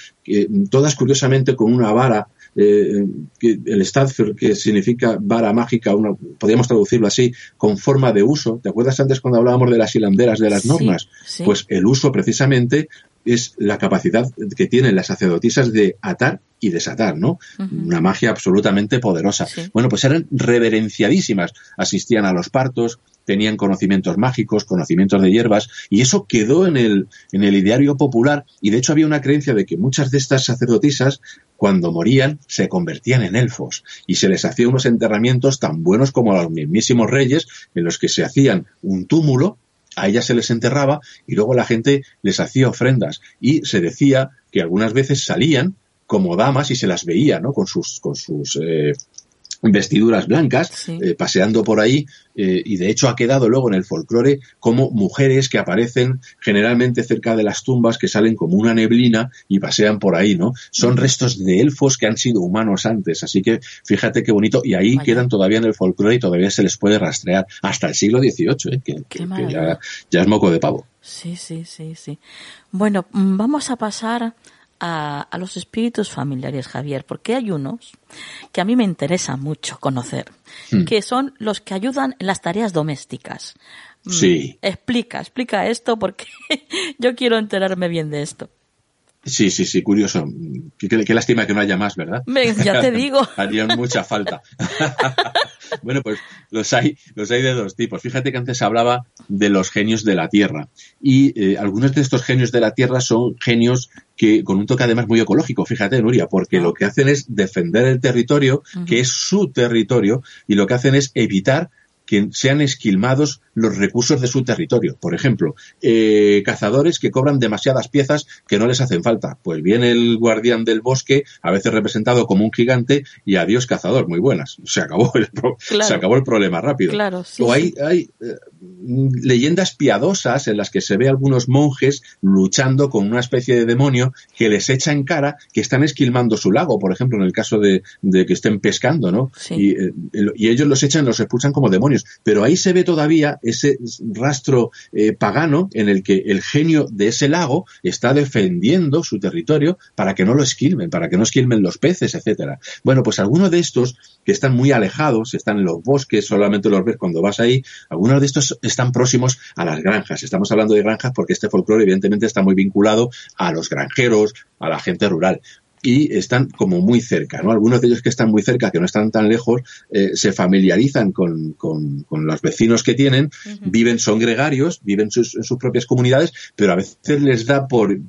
todas curiosamente con una vara eh, que el Stadfer, que significa vara mágica, una, podríamos traducirlo así, con forma de uso. ¿Te acuerdas antes cuando hablábamos de las hilanderas de las normas? Pues el uso precisamente es la capacidad que tienen las sacerdotisas de atar y desatar, ¿no? Una magia absolutamente poderosa. Bueno, pues eran reverenciadísimas, asistían a los partos, tenían conocimientos mágicos, conocimientos de hierbas, y eso quedó en el, en el ideario popular, y de hecho había una creencia de que muchas de estas sacerdotisas, cuando morían, se convertían en elfos, y se les hacía unos enterramientos tan buenos como a los mismísimos reyes, en los que se hacían un túmulo, a ellas se les enterraba y luego la gente les hacía ofrendas. Y se decía que algunas veces salían como damas y se las veía, ¿no? Con sus, con sus eh, vestiduras blancas, eh, paseando por ahí, eh, y de hecho ha quedado luego en el folclore como mujeres que aparecen generalmente cerca de las tumbas, que salen como una neblina y pasean por ahí, ¿no? Son restos de elfos que han sido humanos antes, así que fíjate qué bonito, y ahí quedan todavía en el folclore y todavía se les puede rastrear hasta el siglo XVIII, ¿eh? que, ya, ya es moco de pavo. Sí, sí, sí, sí. Bueno, mm, vamos a pasar a, los espíritus familiares, Javier, porque hay unos que a mí me interesa mucho conocer, hmm. que son los que ayudan en las tareas domésticas. Mm, sí. Explica, explica esto porque yo quiero enterarme bien de esto. Sí, sí, sí, curioso. Qué, lástima que no haya más, ¿verdad? ya te digo. Harían mucha falta. bueno, pues los hay, los hay de dos tipos. Fíjate que antes hablaba de los genios de la Tierra. Y eh, algunos de estos genios de la Tierra son genios que con un toque además muy ecológico, fíjate, Nuria, porque lo que hacen es defender el territorio, que es su territorio, y lo que hacen es evitar sean esquilmados los recursos de su territorio. Por ejemplo, eh, cazadores que cobran demasiadas piezas que no les hacen falta. Pues viene el guardián del bosque, a veces representado como un gigante, y adiós cazador, muy buenas. Se acabó el, se acabó el problema rápido. o hay, hay eh, leyendas piadosas en las que se ve algunos monjes luchando con una especie de demonio que les echa en cara que están esquilmando su lago, por ejemplo, en el caso de, que estén pescando, ¿no? Y, eh, y ellos los echan, los expulsan como demonios. Pero ahí se ve todavía ese rastro eh, pagano en el que el genio de ese lago está defendiendo su territorio para que no lo esquilmen, para que no esquilmen los peces, etcétera. Bueno, pues algunos de estos que están muy alejados, están en los bosques, solamente los ves cuando vas ahí, algunos de estos están próximos a las granjas. Estamos hablando de granjas porque este folclore evidentemente está muy vinculado a los granjeros, a la gente rural y están como muy cerca, ¿no? Algunos de ellos que están muy cerca, que no están tan lejos, eh, se familiarizan con, con, los vecinos que tienen, viven, son gregarios, viven sus, en sus propias comunidades, pero a veces les da por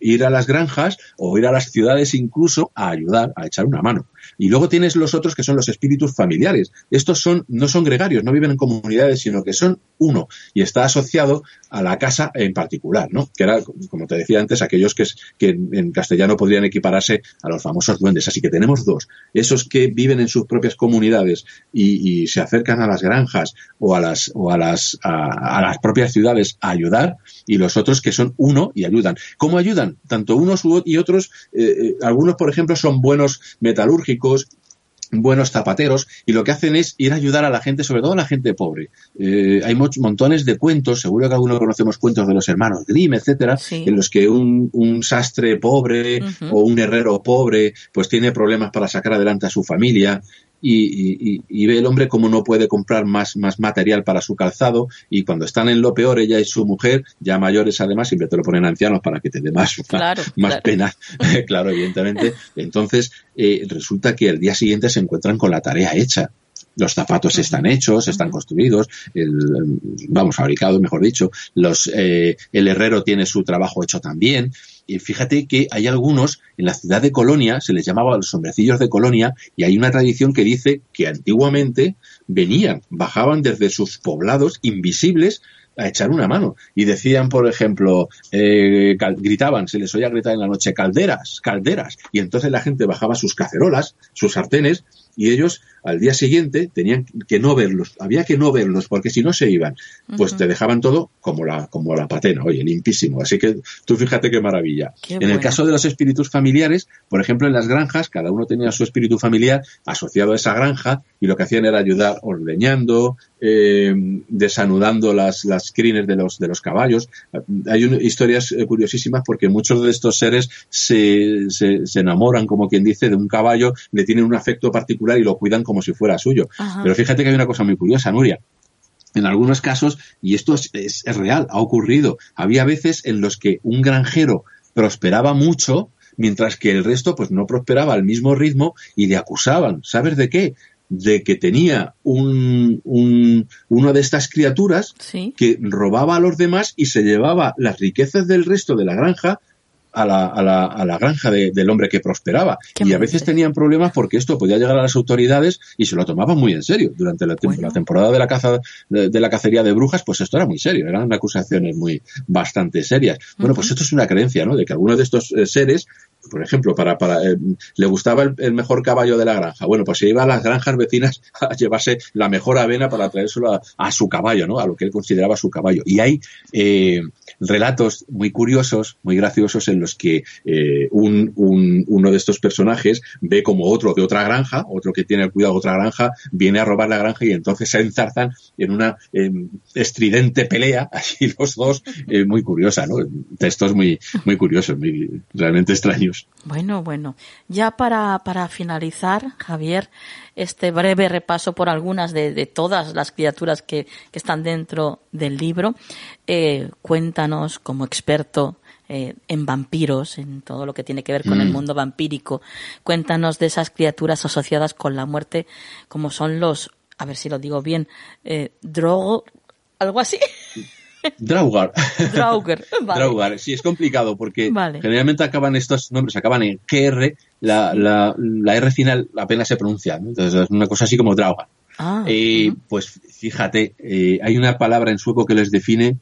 ir a las granjas o ir a las ciudades incluso a ayudar, a echar una mano. Y luego tienes los otros que son los espíritus familiares. Estos son, no son gregarios, no viven en comunidades, sino que son uno y está asociado a la casa en particular, ¿no? Que era, como te decía antes, aquellos que, que en castellano podrían equipararse a los famosos duendes. Así que tenemos dos. Esos que viven en sus propias comunidades y, se acercan a las granjas o a las, o a las, a, las propias ciudades a ayudar y los otros que son uno y ayudan ¿Cómo ayudan? Tanto unos y otros, algunos, por ejemplo, son buenos metalúrgicos, buenos zapateros y lo que hacen es ir a ayudar a la gente, sobre todo a la gente pobre. Eh, hay montones de cuentos, seguro que algunos conocemos cuentos de los hermanos Grimm, etcétera, en los que un, sastre pobre o un herrero pobre pues tiene problemas para sacar adelante a su familia y, ve el hombre como no puede comprar más, más material para su calzado y cuando están en lo peor ella y su mujer, ya mayores además, siempre te lo ponen ancianos para que te dé más, más pena, claro, evidentemente. Entonces eh, resulta que el día siguiente se encuentran con la tarea hecha. Los zapatos están hechos, están construidos, el, vamos, fabricados, mejor dicho, los, eh, el herrero tiene su trabajo hecho también, y fíjate que hay algunos en la ciudad de Colonia, se les llamaba los hombrecillos de Colonia, y hay una tradición que dice que antiguamente venían, bajaban desde sus poblados invisibles a echar una mano. Y decían, por ejemplo, eh, gritaban, se les oía gritar en la noche, calderas, calderas. Y entonces la gente bajaba sus cacerolas, sus sartenes, y ellos al día siguiente tenían que no verlos, había que no verlos, porque si no se iban, pues te dejaban todo como la, como la patena, oye, limpísimo. Así que tú fíjate qué maravilla. en el caso de los espíritus familiares, por ejemplo, en las granjas, cada uno tenía su espíritu familiar asociado a esa granja, y lo que hacían era ayudar ordeñando, eh, desanudando las, las crines de los, de los caballos. Hay historias eh, curiosísimas porque muchos de estos seres se, se, se enamoran, como quien dice, de un caballo, le tienen un afecto particular y lo cuidan como si fuera suyo. Pero fíjate que hay una cosa muy curiosa, Nuria. En algunos casos, y esto es, es, real, ha ocurrido, había veces en los que un granjero prosperaba mucho, mientras que el resto pues no prosperaba al mismo ritmo y le acusaban. ¿Sabes de qué? De que tenía un, un, una de estas criaturas que robaba a los demás y se llevaba las riquezas del resto de la granja a la, a la, a la granja del hombre que prosperaba. y a veces tenían problemas porque esto podía llegar a las autoridades y se lo tomaban muy en serio. Durante la, temporada de la caza de, la cacería de brujas, pues esto era muy serio, eran acusaciones muy bastante serias. Bueno, pues esto es una creencia, ¿no? De que algunos de estos eh, seres por ejemplo, para, para eh, le gustaba el, mejor caballo de la granja. Bueno, pues se iba a las granjas vecinas a llevarse la mejor avena para traérselo a, su caballo, ¿no? A lo que él consideraba su caballo. Y hay eh, relatos muy curiosos, muy graciosos, en los que eh, un, un, uno de estos personajes ve como otro de otra granja, otro que tiene el cuidado de otra granja, viene a robar la granja y entonces se enzarzan en una em, estridente pelea, así los dos, muy curiosa, ¿no? Textos muy, muy curiosos, muy, realmente extraños. Bueno, bueno. Ya para, para finalizar, Javier, este breve repaso por algunas de, todas las criaturas que, están dentro del libro, eh, cuéntanos como experto eh, en vampiros, en todo lo que tiene que ver con el mm. mundo vampírico. Cuéntanos de esas criaturas asociadas con la muerte, como son los, a ver si lo digo bien, eh, drogo, algo así. Draugar. Draugar, Draugar, sí, es complicado porque generalmente acaban estos nombres, acaban en GR, la, la, la R final apenas se pronuncia, entonces es una cosa así como Draugar. Ah, eh, Pues fíjate, eh, hay una palabra en sueco que les define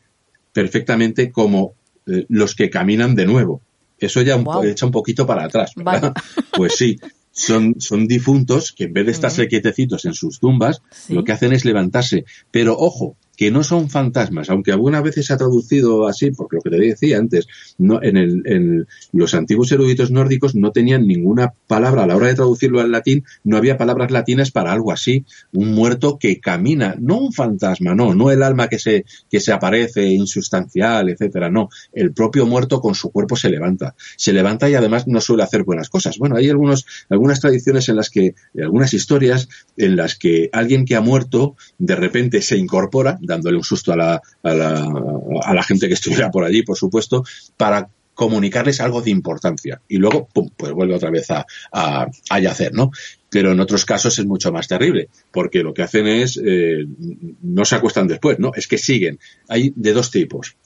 perfectamente como eh, los que caminan de nuevo. Eso ya echa un poquito para atrás, Pues sí, son, son difuntos que en vez de estarse quietecitos en sus tumbas, lo que hacen es levantarse. Pero ojo, que no son fantasmas, aunque algunas veces se ha traducido así, porque lo que te decía antes, no, en, el, en los antiguos eruditos nórdicos no tenían ninguna palabra, a la hora de traducirlo al latín, no había palabras latinas para algo así, un muerto que camina, no un fantasma, no, no el alma que se, que se aparece insustancial, etcétera, no, el propio muerto con su cuerpo se levanta, se levanta y además no suele hacer buenas cosas. Bueno, hay algunos, algunas tradiciones en las que, algunas historias en las que alguien que ha muerto de repente se incorpora, dándole un susto a la, a la, a la gente que estuviera por allí, por supuesto, para comunicarles algo de importancia y luego pum, pues vuelve otra vez a, a, yacer, ¿no? Pero en otros casos es mucho más terrible, porque lo que hacen es, eh, no se acuestan después, ¿no? Es que siguen. Hay de dos tipos.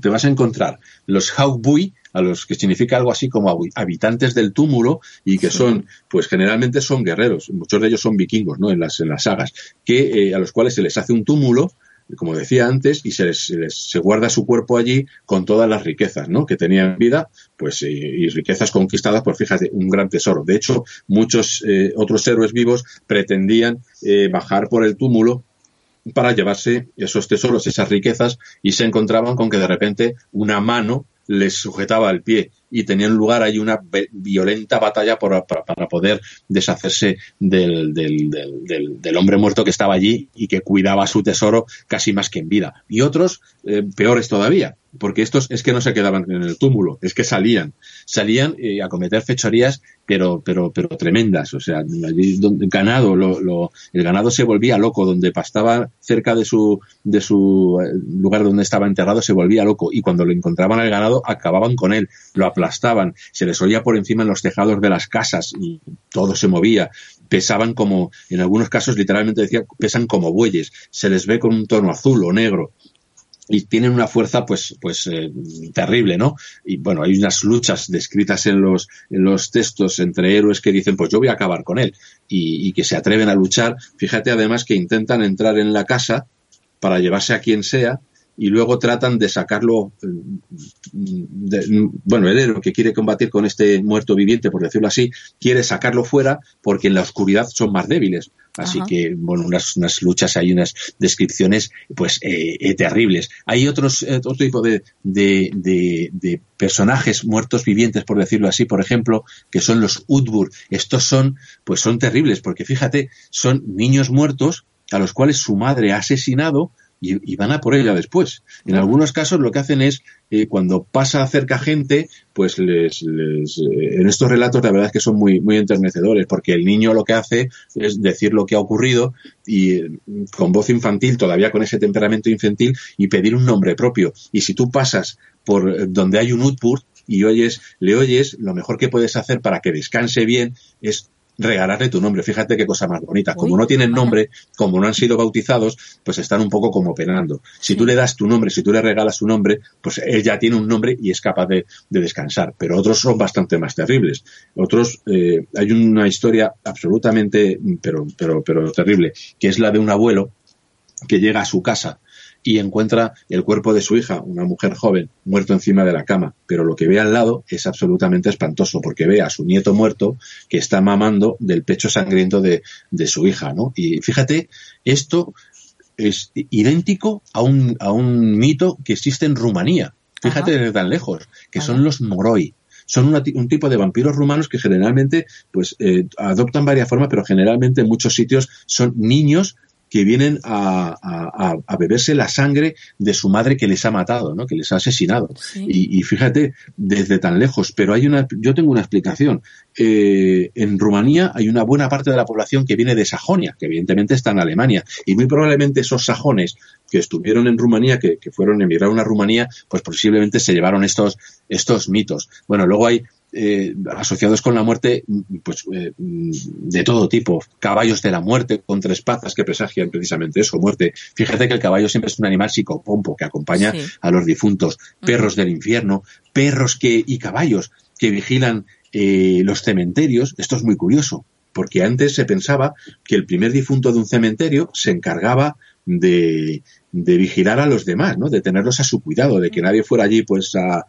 Te vas a encontrar los Haukbui, a los que significa algo así como habitantes del túmulo y que son, pues generalmente son guerreros, muchos de ellos son vikingos, ¿no? En las, en las sagas, que, eh, a los cuales se les hace un túmulo como decía antes, y se, se guarda su cuerpo allí con todas las riquezas, ¿no? Que tenían vida, pues, y, riquezas conquistadas, pues fíjate, un gran tesoro. De hecho, muchos eh, otros héroes vivos pretendían eh, bajar por el túmulo para llevarse esos tesoros, esas riquezas, y se encontraban con que de repente una mano les sujetaba el pie y tenían lugar ahí una violenta batalla para, poder deshacerse del, del, hombre muerto que estaba allí y que cuidaba su tesoro casi más que en vida. Y otros eh, peores todavía, porque estos es que no se quedaban en el túmulo, es que salían, salían eh, a cometer fechorías, pero, pero, pero tremendas. O sea, allí donde, ganado, lo, el ganado se volvía loco, donde pastaba cerca de su, de su eh, lugar donde estaba enterrado se volvía loco, y cuando lo encontraban al ganado acababan con él, lo aplastaban, se les oía por encima en los tejados de las casas y todo se movía. Pesaban como, en algunos casos literalmente decía, pesan como bueyes, se les ve con un tono azul o negro. Y tienen una fuerza pues pues eh, terrible no y bueno hay unas luchas descritas en los en los textos entre héroes que dicen pues yo voy a acabar con él y, y que se atreven a luchar. Fíjate además que intentan entrar en la casa para llevarse a quien sea y luego tratan de sacarlo, bueno, el héroe que quiere combatir con este muerto viviente, por decirlo así, quiere sacarlo fuera porque en la oscuridad son más débiles. Así que, bueno, unas, unas luchas, hay unas descripciones, pues, eh, eh, terribles. Hay otros, eh, otro tipo de, de, de, personajes muertos vivientes, por decirlo así, por ejemplo, que son los Utbur. Estos son, pues, son terribles, porque fíjate, son niños muertos a los cuales su madre ha asesinado y, van a por ella después. En algunos casos lo que hacen es, eh, cuando pasa cerca gente, pues les, eh, en estos relatos la verdad es que son muy, muy enternecedores, porque el niño lo que hace es decir lo que ha ocurrido y eh, con voz infantil, todavía con ese temperamento infantil, y pedir un nombre propio. Y si tú pasas por donde hay un Utburt y oyes, le oyes, lo mejor que puedes hacer para que descanse bien es regalarle tu nombre. Fíjate qué cosa más bonita. Como no tienen nombre, como no han sido bautizados, pues están un poco como penando. Si tú le das tu nombre, si tú le regalas su nombre, pues él ya tiene un nombre y es capaz de, descansar. Pero otros son bastante más terribles. Otros, eh, hay una historia absolutamente, pero, pero, pero terrible, que es la de un abuelo que llega a su casa y encuentra el cuerpo de su hija, una mujer joven, muerto encima de la cama. Pero lo que ve al lado es absolutamente espantoso, porque ve a su nieto muerto que está mamando del pecho sangriento de, de su hija, ¿no? Y fíjate, esto es idéntico a un, a un mito que existe en Rumanía. Fíjate desde tan lejos, que son los moroi son un tipo de vampiros rumanos que generalmente pues eh, adoptan varias formas, pero generalmente en muchos sitios son niños que vienen a, beberse la sangre de su madre que les ha matado, ¿no? que les ha asesinado. Y, fíjate, desde tan lejos, pero hay una, yo tengo una explicación. Eh, en Rumanía hay una buena parte de la población que viene de Sajonia, que evidentemente está en Alemania, y muy probablemente esos sajones que estuvieron en Rumanía, que, que fueron emigraron a Rumanía, pues posiblemente se llevaron estos, estos mitos. Bueno, luego hay eh, asociados con la muerte, pues eh, de todo tipo. Caballos de la muerte con tres patas que presagian precisamente eso, muerte. Fíjate que el caballo siempre es un animal psicopompo que acompaña a los difuntos. Perros del infierno, perros que y caballos que vigilan eh, los cementerios. Esto es muy curioso, porque antes se pensaba que el primer difunto de un cementerio se encargaba de, de vigilar a los demás, ¿no? De tenerlos a su cuidado, de que nadie fuera allí pues a,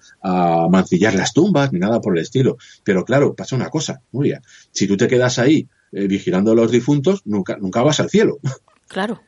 mancillar las tumbas ni nada por el estilo. Pero claro, pasa una cosa, Nuria. Si tú te quedas ahí eh, vigilando a los difuntos, nunca, nunca vas al cielo. Claro.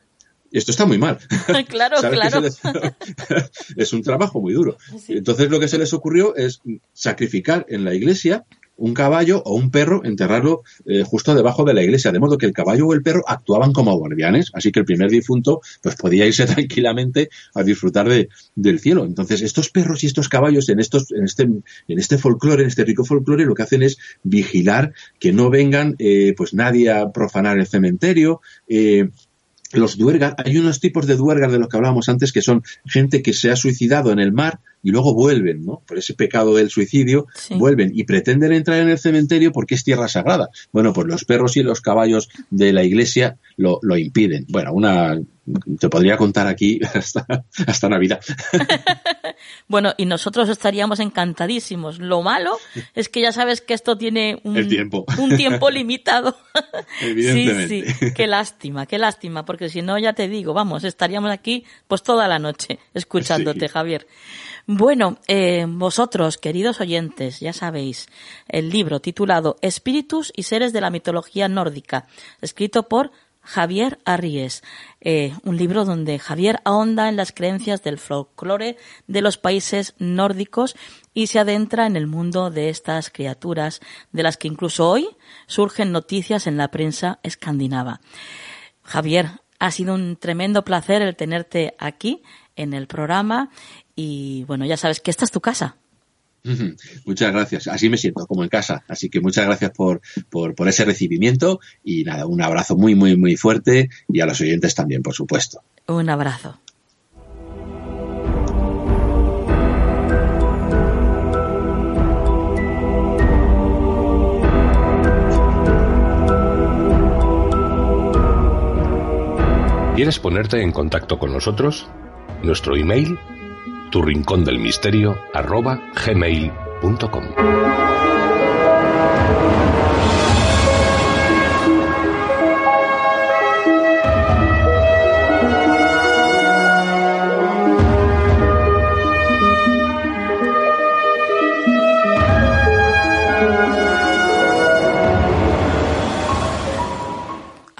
Esto está muy mal. claro, claro. es un trabajo muy duro. Entonces lo que se les ocurrió es sacrificar en la iglesia un caballo o un perro, enterrarlo eh, justo debajo de la iglesia, de modo que el caballo o el perro actuaban como guardianes, así que el primer difunto pues podía irse tranquilamente a disfrutar de, del cielo. Entonces, estos perros y estos caballos en estos, en este, en este folclore, en este rico folclore, lo que hacen es vigilar que no vengan eh, pues nadie a profanar el cementerio, eh, los duergas, hay unos tipos de duergas de los que hablábamos antes que son gente que se ha suicidado en el mar y luego vuelven, ¿no? Por ese pecado del suicidio, vuelven y pretenden entrar en el cementerio porque es tierra sagrada. Bueno, pues los perros y los caballos de la iglesia lo, lo impiden. Bueno, una te podría contar aquí hasta, hasta Navidad. bueno, y nosotros estaríamos encantadísimos. Lo malo es que ya sabes que esto tiene un tiempo, un tiempo limitado. Evidentemente. Sí, sí, qué lástima, qué lástima, porque si no, ya te digo, vamos, estaríamos aquí pues toda la noche escuchándote, Javier. Bueno, eh, vosotros, queridos oyentes, ya sabéis, el libro titulado Espíritus y seres de la mitología nórdica, escrito por Javier Arries, eh, un libro donde Javier ahonda en las creencias del folclore de los países nórdicos y se adentra en el mundo de estas criaturas, de las que incluso hoy surgen noticias en la prensa escandinava. Javier, ha sido un tremendo placer el tenerte aquí en el programa y bueno, ya sabes que esta es tu casa. Muchas gracias. Así me siento, como en casa. Así que muchas gracias por, por, por, ese recibimiento y nada, un abrazo muy, muy, muy fuerte y a los oyentes también, por supuesto. Un abrazo. ¿Quieres ponerte en contacto con nosotros? Nuestro email tu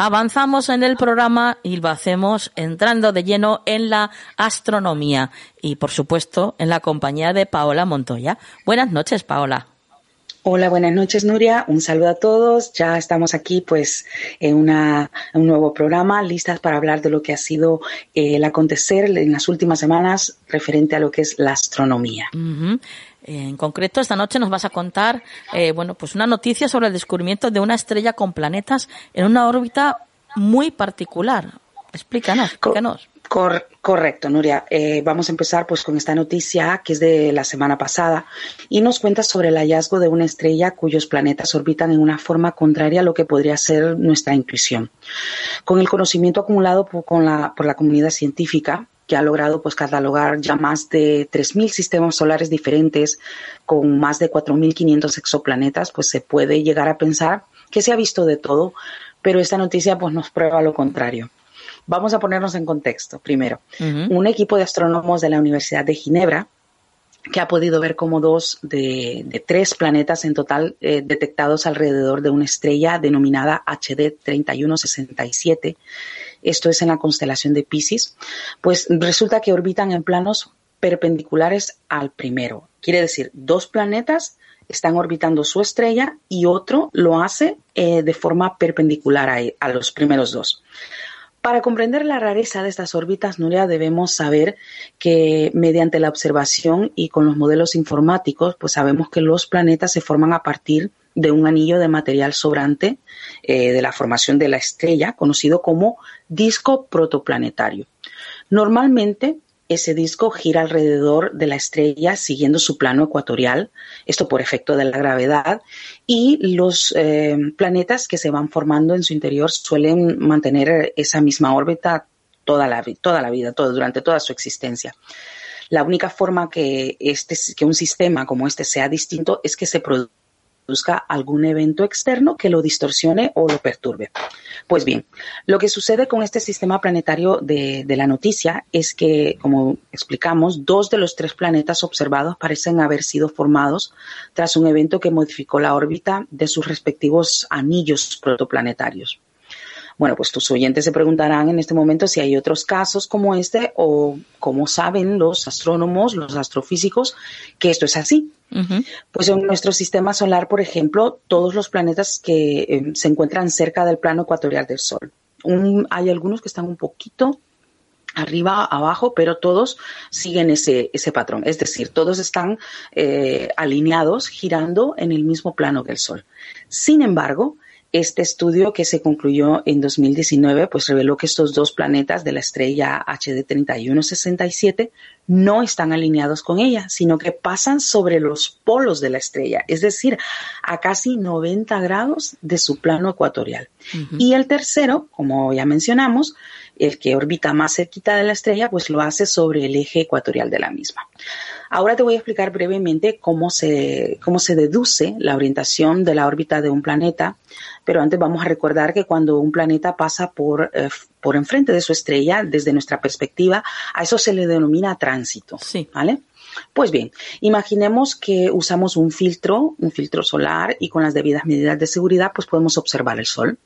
Avanzamos en el programa y lo hacemos entrando de lleno en la astronomía y, por supuesto, en la compañía de Paola Montoya. Buenas noches, Paola. Hola, buenas noches, Nuria. Un saludo a todos. Ya estamos aquí, pues, en una, un nuevo programa, listas para hablar de lo que ha sido eh, el acontecer en las últimas semanas referente a lo que es la astronomía. En concreto, esta noche nos vas a contar, eh, bueno, pues una noticia sobre el descubrimiento de una estrella con planetas en una órbita muy particular. Explícanos, explícanos. correcto, Nuria. Eh, vamos a empezar pues con esta noticia que es de la semana pasada y nos cuenta sobre el hallazgo de una estrella cuyos planetas orbitan en una forma contraria a lo que podría ser nuestra intuición. Con el conocimiento acumulado por, la, por la comunidad científica, que ha logrado pues catalogar ya más de 3.000 sistemas solares diferentes con más de 4.500 exoplanetas, pues se puede llegar a pensar que se ha visto de todo, pero esta noticia pues nos prueba lo contrario. Vamos a ponernos en contexto primero. Un equipo de astrónomos de la Universidad de Ginebra que ha podido ver como dos de, tres planetas en total eh, detectados alrededor de una estrella denominada HD 3167 esto es en la constelación de Pisces, pues resulta que orbitan en planos perpendiculares al primero. Quiere decir, dos planetas están orbitando su estrella y otro lo hace eh, de forma perpendicular a, los primeros dos. Para comprender la rareza de estas órbitas, Nuria, debemos saber que mediante la observación y con los modelos informáticos, pues sabemos que los planetas se forman a partir de un anillo de material sobrante eh, de la formación de la estrella, conocido como disco protoplanetario. Normalmente, ese disco gira alrededor de la estrella siguiendo su plano ecuatorial, esto por efecto de la gravedad, y los eh, planetas que se van formando en su interior suelen mantener esa misma órbita toda la, vida, durante toda su existencia. La única forma que, este, que un sistema como este sea distinto es que se produzca busca algún evento externo que lo distorsione o lo perturbe. Pues bien, lo que sucede con este sistema planetario de, la noticia es que, como explicamos, dos de los tres planetas observados parecen haber sido formados tras un evento que modificó la órbita de sus respectivos anillos protoplanetarios. Bueno, pues tus oyentes se preguntarán en este momento si hay otros casos como este o cómo saben los astrónomos, los astrofísicos, que esto es así. Pues en nuestro sistema solar, por ejemplo, todos los planetas que eh, se encuentran cerca del plano ecuatorial del Sol. hay algunos que están un poquito arriba, abajo, pero todos siguen ese, ese patrón. Es decir, todos están eh, alineados, girando en el mismo plano que el Sol. Sin embargo, este estudio que se concluyó en 2019 pues reveló que estos dos planetas de la estrella HD 3167 no están alineados con ella, sino que pasan sobre los polos de la estrella, es decir, a casi 90 grados de su plano ecuatorial. Y el tercero, como ya mencionamos, el que orbita más cerquita de la estrella, pues lo hace sobre el eje ecuatorial de la misma. Ahora te voy a explicar brevemente cómo se, cómo se deduce la orientación de la órbita de un planeta, pero antes vamos a recordar que cuando un planeta pasa por, eh, por enfrente de su estrella, desde nuestra perspectiva, a eso se le denomina tránsito. Sí. ¿Vale? Pues bien, imaginemos que usamos un filtro, un filtro solar y con las debidas medidas de seguridad, pues podemos observar el Sol.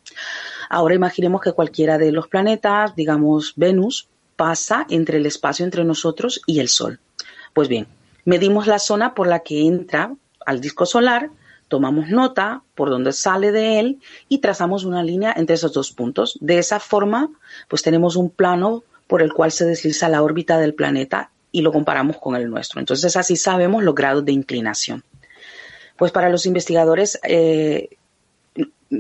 Ahora imaginemos que cualquiera de los planetas, digamos Venus, pasa entre el espacio entre nosotros y el Sol. Pues bien, medimos la zona por la que entra al disco solar, tomamos nota por dónde sale de él y trazamos una línea entre esos dos puntos. De esa forma, pues tenemos un plano por el cual se desliza la órbita del planeta y lo comparamos con el nuestro. Entonces así sabemos los grados de inclinación. Pues para los investigadores, eh,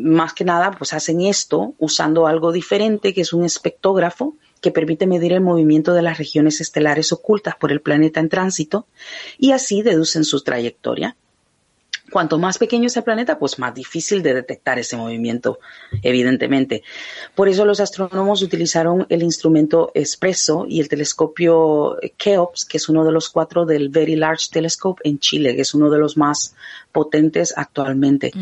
más que nada, pues hacen esto usando algo diferente, que es un espectógrafo que permite medir el movimiento de las regiones estelares ocultas por el planeta en tránsito y así deducen su trayectoria. Cuanto más pequeño es el planeta, pues más difícil de detectar ese movimiento, evidentemente. Por eso los astrónomos utilizaron el instrumento Espresso y el telescopio Keops, que es uno de los cuatro del Very Large Telescope en Chile, que es uno de los más potentes actualmente.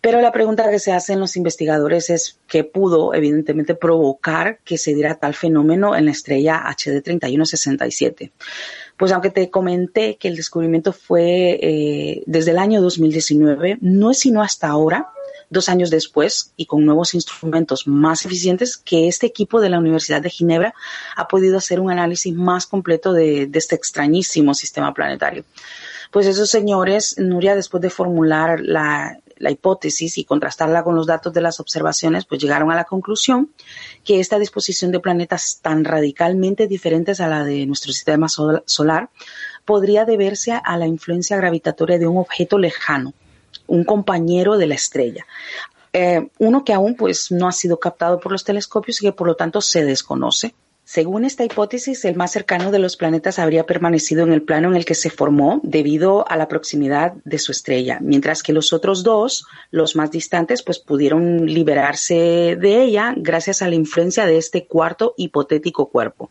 Pero la pregunta que se hacen los investigadores es qué pudo, evidentemente, provocar que se diera tal fenómeno en la estrella HD 3167. Pues aunque te comenté que el descubrimiento fue eh, desde el año 2019, no es sino hasta ahora, dos años después y con nuevos instrumentos más eficientes, que este equipo de la Universidad de Ginebra ha podido hacer un análisis más completo de, de este extrañísimo sistema planetario. Pues esos señores, Nuria, después de formular la, la hipótesis y contrastarla con los datos de las observaciones, pues llegaron a la conclusión que esta disposición de planetas tan radicalmente diferentes a la de nuestro sistema solar podría deberse a la influencia gravitatoria de un objeto lejano, un compañero de la estrella. Eh, uno que aún pues no ha sido captado por los telescopios y que por lo tanto se desconoce. Según esta hipótesis, el más cercano de los planetas habría permanecido en el plano en el que se formó debido a la proximidad de su estrella, mientras que los otros dos, los más distantes, pues pudieron liberarse de ella gracias a la influencia de este cuarto hipotético cuerpo,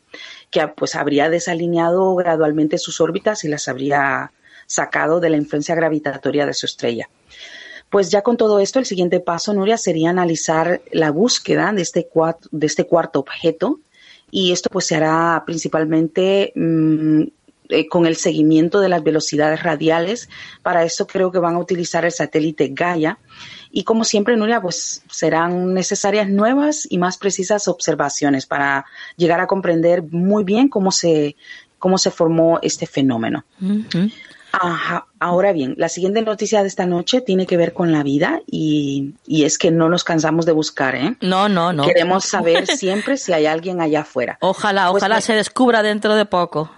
que pues habría desalineado gradualmente sus órbitas y las habría sacado de la influencia gravitatoria de su estrella. Pues ya con todo esto, el siguiente paso, Nuria, sería analizar la búsqueda de este, de este cuarto objeto y esto pues se hará principalmente mm, eh, con el seguimiento de las velocidades radiales. Para esto creo que van a utilizar el satélite Gaia. Y como siempre, Nuria, pues serán necesarias nuevas y más precisas observaciones para llegar a comprender muy bien cómo se, cómo se formó este fenómeno. Ajá. Ahora bien, la siguiente noticia de esta noche tiene que ver con la vida y, y, es que no nos cansamos de buscar, ¿eh? No, no, no. Queremos saber siempre si hay alguien allá afuera. Ojalá, pues ojalá se descubra dentro de poco.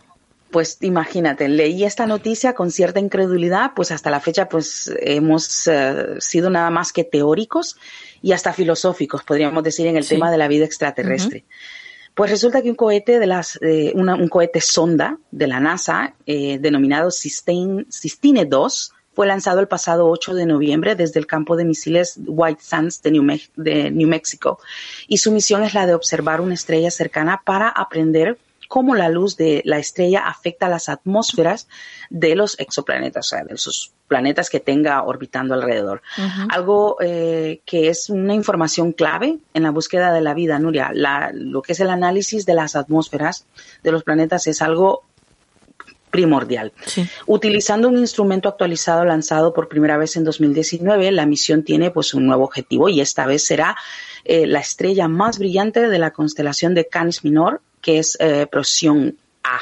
Pues imagínate, leí esta noticia con cierta incredulidad, pues hasta la fecha pues hemos uh, sido nada más que teóricos y hasta filosóficos, podríamos decir, en el sí. tema de la vida extraterrestre. Uh -huh. Pues resulta que un cohete de las, eh, un cohete sonda de la NASA, eh, denominado Sistine, Sistine 2, fue lanzado el pasado 8 de noviembre desde el campo de misiles White Sands de New, de New Mexico. Y su misión es la de observar una estrella cercana para aprender cómo la luz de la estrella afecta las atmósferas de los exoplanetas, o sea, de esos planetas que tenga orbitando alrededor. Uh -huh. Algo eh, que es una información clave en la búsqueda de la vida, Nuria. La, lo que es el análisis de las atmósferas de los planetas es algo primordial. Sí. Utilizando un instrumento actualizado lanzado por primera vez en 2019, la misión tiene pues un nuevo objetivo y esta vez será eh, la estrella más brillante de la constelación de Canis Minor, que es eh, Procyon A.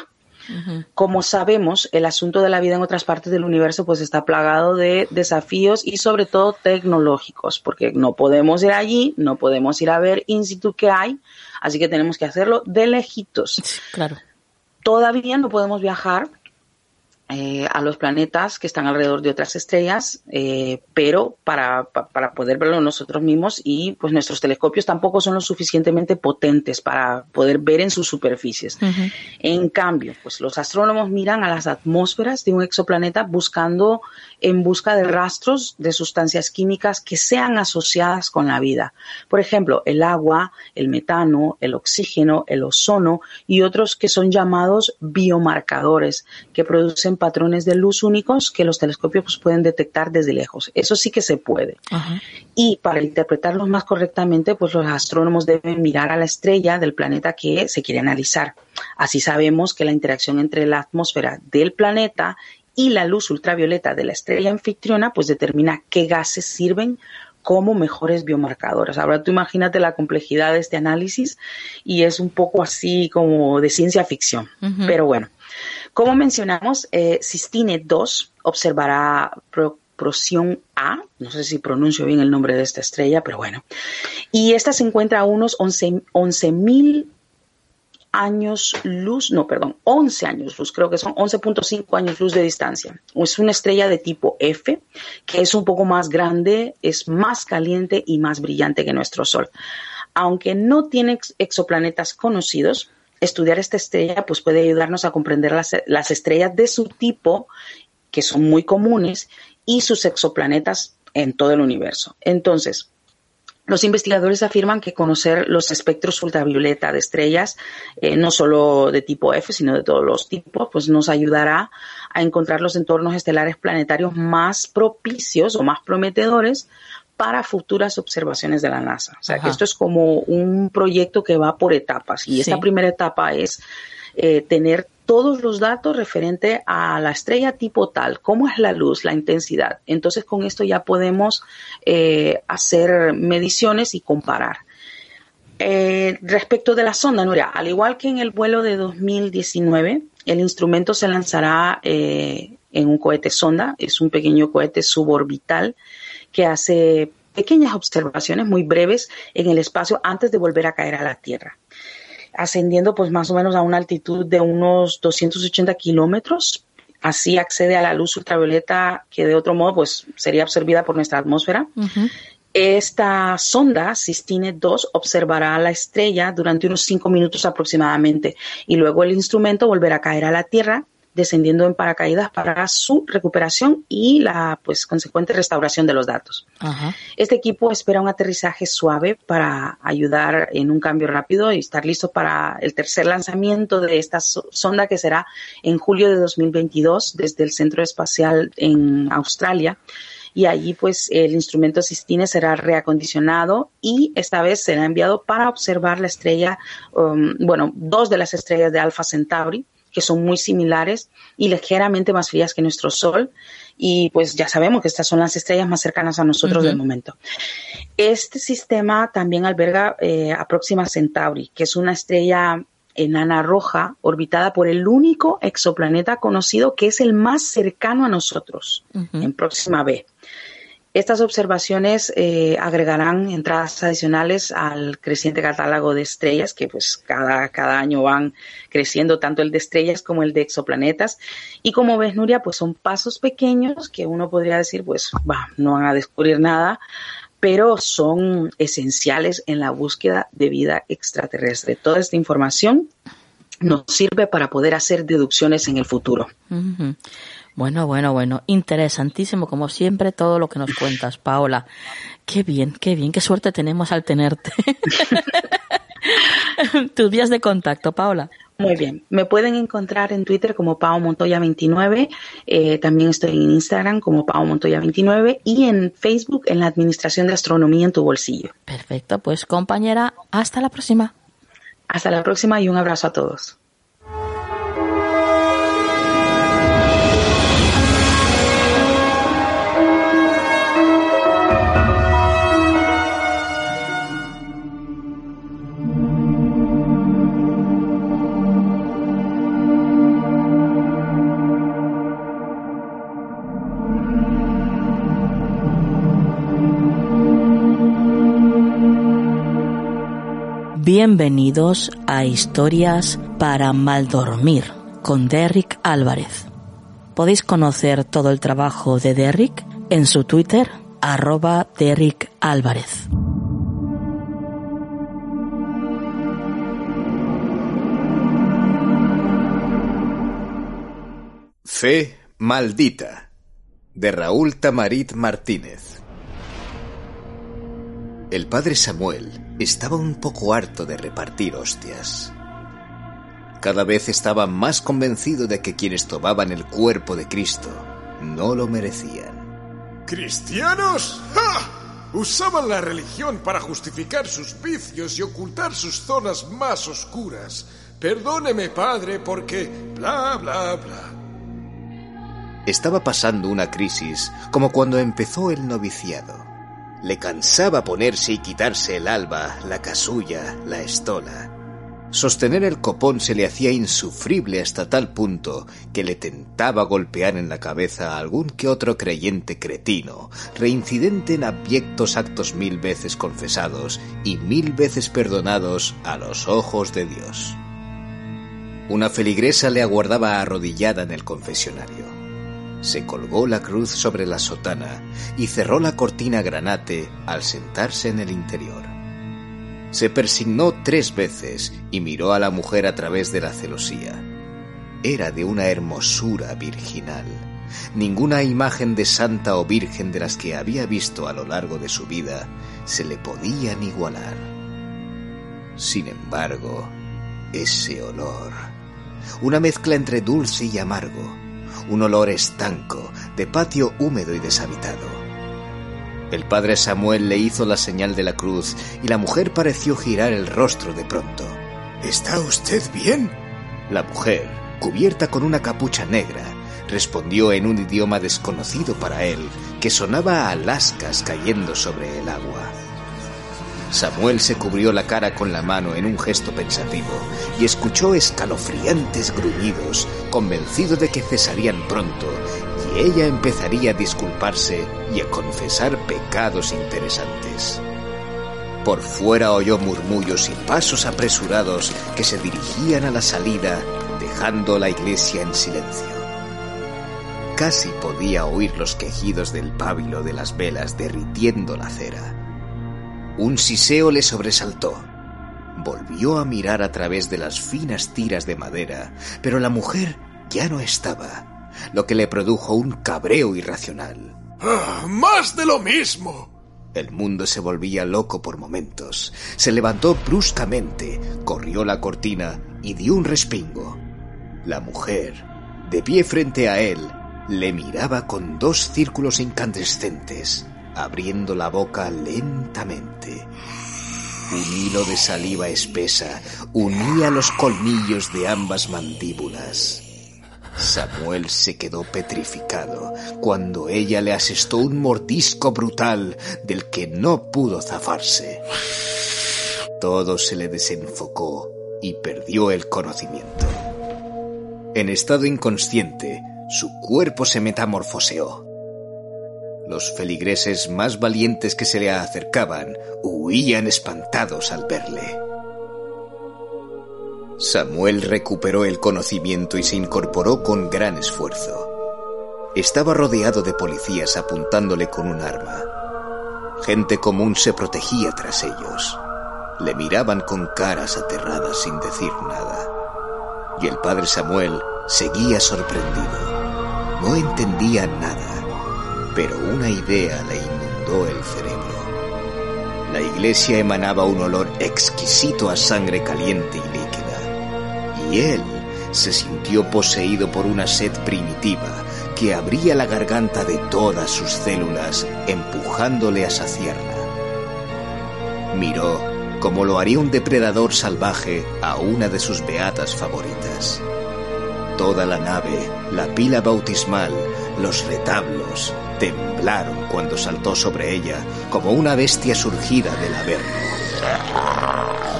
Uh -huh. Como sabemos, el asunto de la vida en otras partes del universo pues está plagado de desafíos y sobre todo tecnológicos, porque no podemos ir allí, no podemos ir a ver in situ qué hay, así que tenemos que hacerlo de lejitos. Claro. Todavía no podemos viajar eh, a los planetas que están alrededor de otras estrellas, eh, pero para, para, poder verlo nosotros mismos y pues nuestros telescopios tampoco son lo suficientemente potentes para poder ver en sus superficies. Uh -huh. En cambio, pues los astrónomos miran a las atmósferas de un exoplaneta buscando en busca de rastros de sustancias químicas que sean asociadas con la vida. Por ejemplo, el agua, el metano, el oxígeno, el ozono y otros que son llamados biomarcadores que producen patrones de luz únicos que los telescopios pueden detectar desde lejos. Eso sí que se puede. Y para interpretarlos más correctamente, pues los astrónomos deben mirar a la estrella del planeta que se quiere analizar. Así sabemos que la interacción entre la atmósfera del planeta y la luz ultravioleta de la estrella anfitriona pues determina qué gases sirven como mejores biomarcadores. Ahora tú imagínate la complejidad de este análisis y es un poco así como de ciencia ficción. Pero bueno, como mencionamos, eh, Cistine 2 observará Procyon A, no sé si pronuncio bien el nombre de esta estrella, pero bueno. Y esta se encuentra a unos 11.000 mil años luz, no, perdón, 11 años luz, creo que son 11.5 años luz de distancia. Es una estrella de tipo F, que es un poco más grande, es más caliente y más brillante que nuestro Sol. Aunque no tiene exoplanetas conocidos, estudiar esta estrella pues puede ayudarnos a comprender las, las estrellas de su tipo, que son muy comunes, y sus exoplanetas en todo el universo. Entonces, los investigadores afirman que conocer los espectros ultravioleta de estrellas, eh, no solo de tipo F, sino de todos los tipos, pues nos ayudará a encontrar los entornos estelares planetarios más propicios o más prometedores para futuras observaciones de la NASA. O sea, que esto es como un proyecto que va por etapas y esta primera etapa es eh, tener todos los datos referente a la estrella tipo tal, cómo es la luz, la intensidad. Entonces con esto ya podemos eh, hacer mediciones y comparar. Eh, respecto de la sonda, Nuria, al igual que en el vuelo de 2019, el instrumento se lanzará en un cohete sonda, es un pequeño cohete suborbital que hace pequeñas observaciones muy breves en el espacio antes de volver a caer a la Tierra ascendiendo pues más o menos a una altitud de unos 280 kilómetros. Así accede a la luz ultravioleta que de otro modo pues sería absorbida por nuestra atmósfera. Esta sonda, Sistine 2, observará la estrella durante unos cinco minutos aproximadamente y luego el instrumento volverá a caer a la Tierra descendiendo en paracaídas para su recuperación y la pues consecuente restauración de los datos. Este equipo espera un aterrizaje suave para ayudar en un cambio rápido y estar listo para el tercer lanzamiento de esta sonda que será en julio de 2022 desde el Centro Espacial en Australia y allí pues el instrumento Sistine será reacondicionado y esta vez será enviado para observar la estrella, um, bueno, dos de las estrellas de Alpha Centauri, que son muy similares y ligeramente más frías que nuestro Sol. Y pues ya sabemos que estas son las estrellas más cercanas a nosotros del momento. Este sistema también alberga eh, a Próxima Centauri, que es una estrella enana roja orbitada por el único exoplaneta conocido que es el más cercano a nosotros, en Próxima B. Estas observaciones eh, agregarán entradas adicionales al creciente catálogo de estrellas, que pues cada, cada año van creciendo tanto el de estrellas como el de exoplanetas. Y como ves, Nuria, pues son pasos pequeños que uno podría decir, pues no van a descubrir nada, pero son esenciales en la búsqueda de vida extraterrestre. Toda esta información nos sirve para poder hacer deducciones en el futuro. Bueno, bueno, bueno, interesantísimo como siempre todo lo que nos cuentas, Paola. Qué bien, qué bien, qué suerte tenemos al tenerte. Tus días de contacto, Paola. Muy bien, me pueden encontrar en Twitter como Pao Montoya29, eh, también estoy en Instagram como Pao Montoya29 y en Facebook en la Administración de Astronomía en tu bolsillo. Perfecto, pues compañera, hasta la próxima. Hasta la próxima y un abrazo a todos. Bienvenidos a Historias para Maldormir con Derrick Álvarez. Podéis conocer todo el trabajo de Derrick en su Twitter, arroba Derrick Álvarez. Fe Maldita de Raúl Tamarit Martínez. El padre Samuel estaba un poco harto de repartir hostias. Cada vez estaba más convencido de que quienes tomaban el cuerpo de Cristo no lo merecían. ¿Cristianos? ¡Ja! Usaban la religión para justificar sus vicios y ocultar sus zonas más oscuras. Perdóneme, padre, porque bla, bla, bla. Estaba pasando una crisis como cuando empezó el noviciado Le cansaba ponerse y quitarse el alba, la casulla, la estola. Sostener el copón se le hacía insufrible hasta tal punto que le tentaba golpear en la cabeza a algún que otro creyente cretino, reincidente en abyectos actos mil veces confesados y mil veces perdonados a los ojos de Dios. Una feligresa le aguardaba arrodillada en el confesionario. Se colgó la cruz sobre la sotana y cerró la cortina granate al sentarse en el interior. Se persignó tres veces y miró a la mujer a través de la celosía. Era de una hermosura virginal. Ninguna imagen de santa o virgen de las que había visto a lo largo de su vida se le podían igualar. Sin embargo, ese olor, una mezcla entre dulce y amargo, un olor estanco, de patio húmedo y deshabitado, el padre Samuel le hizo la señal de la cruz y la mujer pareció girar el rostro de pronto. ¿Está usted bien? La mujer, cubierta con una capucha negra, respondió en un idioma desconocido para él, que sonaba a lascas cayendo sobre el agua. Samuel se cubrió la cara con la mano en un gesto pensativo y escuchó escalofriantes gruñidos, convencido de que cesarían pronto ella empezaría a disculparse y a confesar pecados interesantes. Por fuera oyó murmullos y pasos apresurados que se dirigían a la salida, dejando la iglesia en silencio. Casi podía oír los quejidos del pábilo de las velas derritiendo la cera. Un siseo le sobresaltó. Volvió a mirar a través de las finas tiras de madera, pero la mujer ya no estaba lo que le produjo un cabreo irracional. ¡Ah, ¡Más de lo mismo! El mundo se volvía loco por momentos. Se levantó bruscamente, corrió la cortina y dio un respingo. La mujer, de pie frente a él, le miraba con dos círculos incandescentes, abriendo la boca lentamente. Un hilo de saliva espesa unía los colmillos de ambas mandíbulas. Samuel se quedó petrificado cuando ella le asestó un mordisco brutal del que no pudo zafarse. Todo se le desenfocó y perdió el conocimiento. En estado inconsciente, su cuerpo se metamorfoseó. Los feligreses más valientes que se le acercaban huían espantados al verle. Samuel recuperó el conocimiento y se incorporó con gran esfuerzo. Estaba rodeado de policías apuntándole con un arma. Gente común se protegía tras ellos. Le miraban con caras aterradas sin decir nada. Y el padre Samuel seguía sorprendido. No entendía nada, pero una idea le inundó el cerebro. La iglesia emanaba un olor exquisito a sangre caliente y líquida y él se sintió poseído por una sed primitiva que abría la garganta de todas sus células, empujándole a saciarla. Miró como lo haría un depredador salvaje a una de sus beatas favoritas. Toda la nave, la pila bautismal, los retablos, temblaron cuando saltó sobre ella como una bestia surgida del averno.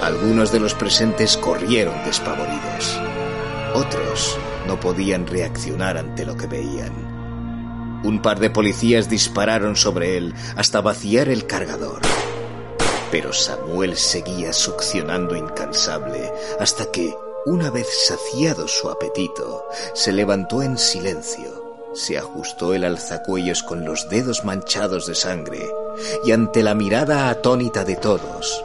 Algunos de los presentes corrieron despavoridos. Otros no podían reaccionar ante lo que veían. Un par de policías dispararon sobre él hasta vaciar el cargador. Pero Samuel seguía succionando incansable hasta que, una vez saciado su apetito, se levantó en silencio, se ajustó el alzacuellos con los dedos manchados de sangre y ante la mirada atónita de todos,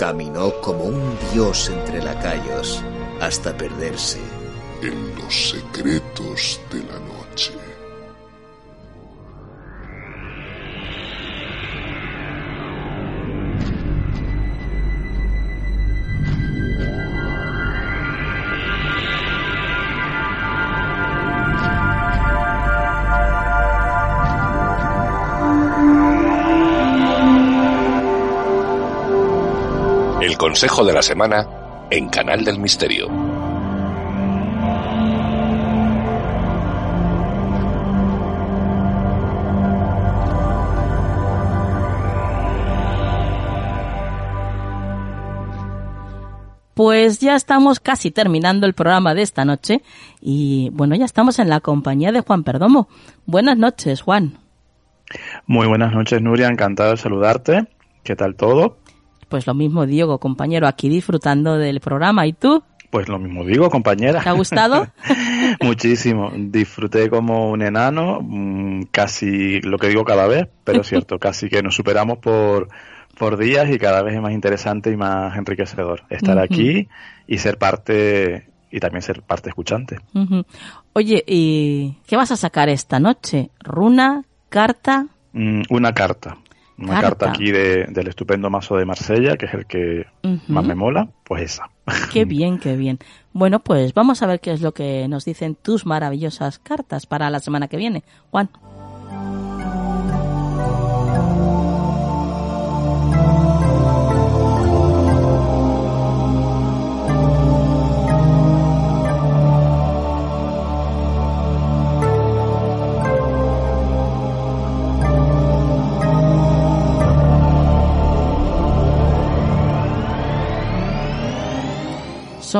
Caminó como un dios entre lacayos hasta perderse en los secretos de la noche. consejo de la semana en Canal del Misterio. Pues ya estamos casi terminando el programa de esta noche y bueno, ya estamos en la compañía de Juan Perdomo. Buenas noches, Juan. Muy buenas noches, Nuria. Encantado de saludarte. ¿Qué tal todo? Pues lo mismo Diego, compañero, aquí disfrutando del programa. ¿Y tú? Pues lo mismo digo, compañera. ¿Te ha gustado? Muchísimo. Disfruté como un enano, mm, casi lo que digo cada vez, pero es cierto, casi que nos superamos por, por días y cada vez es más interesante y más enriquecedor estar aquí y ser parte y también ser parte escuchante. Oye, ¿y qué vas a sacar esta noche? ¿Runa? ¿Carta? Mm, una carta. Una carta, aquí de, del estupendo mazo de Marsella, que es el que más me mola, pues esa. Qué bien, qué bien. Bueno, pues vamos a ver qué es lo que nos dicen tus maravillosas cartas para la semana que viene. Juan.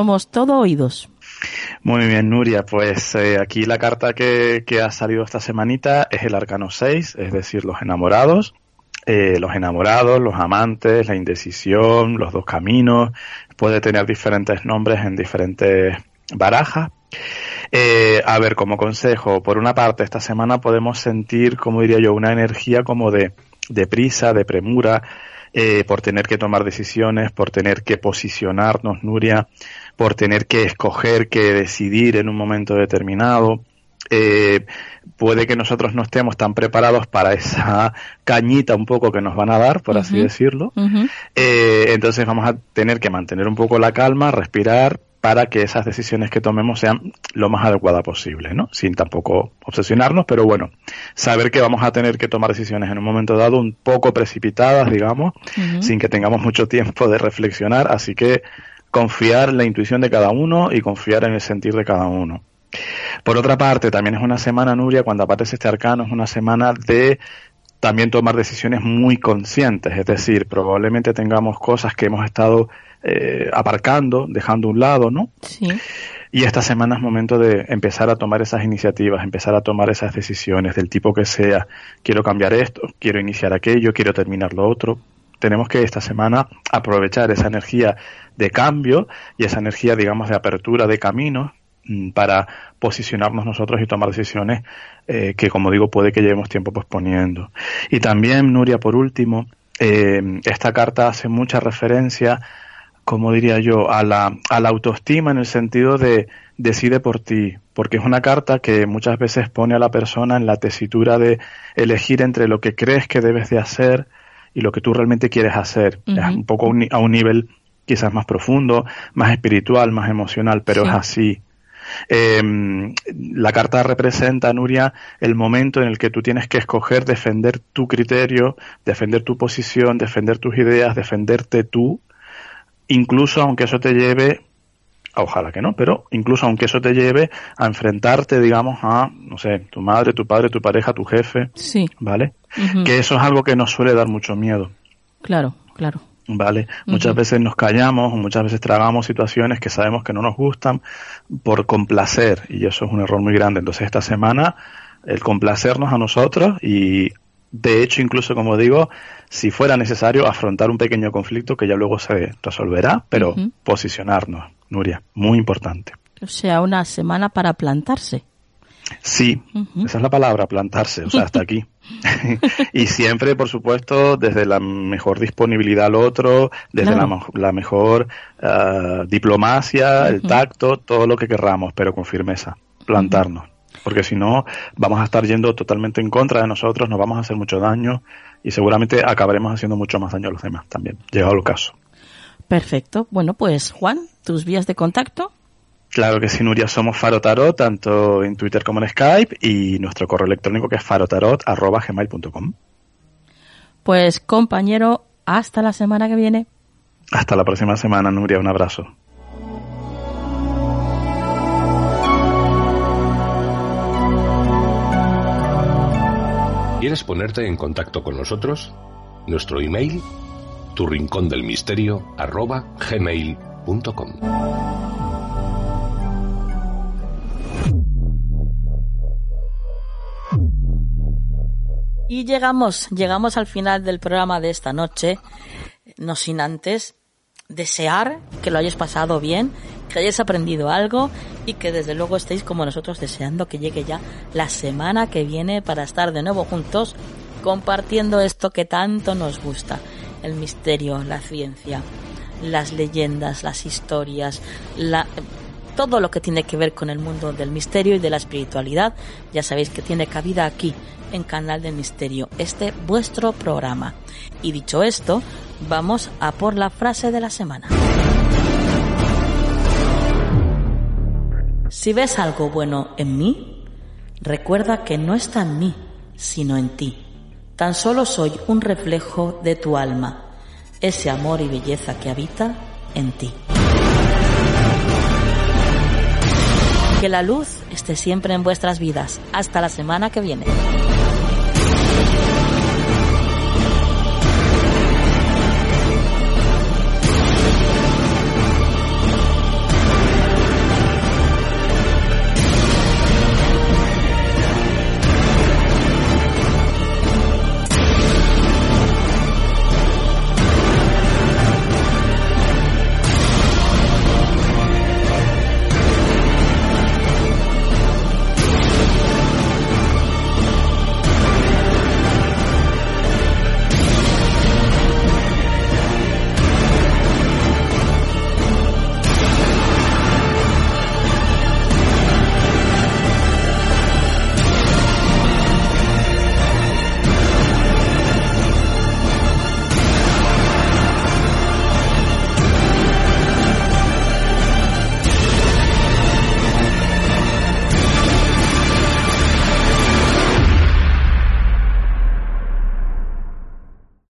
Somos todo oídos. Muy bien, Nuria. Pues eh, aquí la carta que, ha salido esta semanita es el arcano 6, es decir, los enamorados. Eh, los enamorados, los amantes, la indecisión, los dos caminos. Puede tener diferentes nombres en diferentes barajas. Eh, a ver, como consejo, por una parte, esta semana podemos sentir, como diría yo, una energía como de, de prisa, de premura, por tener que tomar decisiones, por tener que posicionarnos, Nuria, por tener que escoger, que decidir en un momento determinado. Eh, puede que nosotros no estemos tan preparados para esa cañita un poco que nos van a dar, por así decirlo. eh, entonces vamos a tener que mantener un poco la calma, respirar, para que esas decisiones que tomemos sean lo más adecuada posible, ¿no? Sin tampoco obsesionarnos, pero bueno, saber que vamos a tener que tomar decisiones en un momento dado un poco precipitadas, digamos, sin que tengamos mucho tiempo de reflexionar, así que confiar en la intuición de cada uno y confiar en el sentir de cada uno. Por otra parte, también es una semana, Nuria, cuando aparece este arcano, es una semana de también tomar decisiones muy conscientes, es decir, probablemente tengamos cosas que hemos estado eh, aparcando, dejando a un lado, ¿no? Sí. Y esta semana es momento de empezar a tomar esas iniciativas, empezar a tomar esas decisiones del tipo que sea. Quiero cambiar esto, quiero iniciar aquello, quiero terminar lo otro. Tenemos que esta semana aprovechar esa energía de cambio y esa energía, digamos, de apertura de caminos mm, para posicionarnos nosotros y tomar decisiones eh, que, como digo, puede que llevemos tiempo posponiendo. Y también, Nuria, por último, eh, esta carta hace mucha referencia como diría yo, a la, a la autoestima en el sentido de decide por ti, porque es una carta que muchas veces pone a la persona en la tesitura de elegir entre lo que crees que debes de hacer y lo que tú realmente quieres hacer. Es un poco a un nivel quizás más profundo, más espiritual, más emocional, pero Sí. es así. Eh, la carta representa, Nuria, el momento en el que tú tienes que escoger defender tu criterio, defender tu posición, defender tus ideas, defenderte tú, incluso aunque eso te lleve, ojalá que no, pero incluso aunque eso te lleve a enfrentarte, digamos, a, no sé, tu madre, tu padre, tu pareja, tu jefe, Sí, ¿vale? Que eso es algo que nos suele dar mucho miedo. claro, claro. ¿vale? Muchas veces nos callamos muchas veces tragamos situaciones que sabemos que no nos gustan por complacer y eso es un error muy grande. Entonces esta semana el complacernos a nosotros y de hecho incluso como digo, si fuera necesario afrontar un pequeño conflicto que ya luego se resolverá, pero posicionarnos, Nuria, muy importante. O sea, una semana para plantarse. Sí, esa es la palabra, plantarse, o sea, hasta aquí. y siempre, por supuesto, desde la mejor disponibilidad al otro, desde Claro. la, mejor ah, diplomacia, el tacto, todo lo que querramos, pero con firmeza, plantarnos. Porque si no, vamos a estar yendo totalmente en contra de nosotros, nos vamos a hacer mucho daño y seguramente acabaremos haciendo mucho más daño a los demás también, llegado el caso. Perfecto. Bueno, pues Juan, tus vías de contacto. Claro que sí, Nuria, somos Faro Tarot, tanto en Twitter como en Skype, y nuestro correo electrónico que es farotarot.gmail.com. Pues compañero, hasta la semana que viene. Hasta la próxima semana, Nuria, un abrazo. ¿Quieres ponerte en contacto con nosotros? Nuestro email, tu rincón del misterio, arroba gmail.com. Y llegamos, llegamos al final del programa de esta noche, no sin antes desear que lo hayáis pasado bien, que hayáis aprendido algo y que desde luego estéis como nosotros deseando que llegue ya la semana que viene para estar de nuevo juntos compartiendo esto que tanto nos gusta, el misterio, la ciencia, las leyendas, las historias, la, todo lo que tiene que ver con el mundo del misterio y de la espiritualidad, ya sabéis que tiene cabida aquí en Canal del Misterio, este vuestro programa. Y dicho esto, vamos a por la frase de la semana. Si ves algo bueno en mí, recuerda que no está en mí, sino en ti. Tan solo soy un reflejo de tu alma, ese amor y belleza que habita en ti. Que la luz esté siempre en vuestras vidas. Hasta la semana que viene.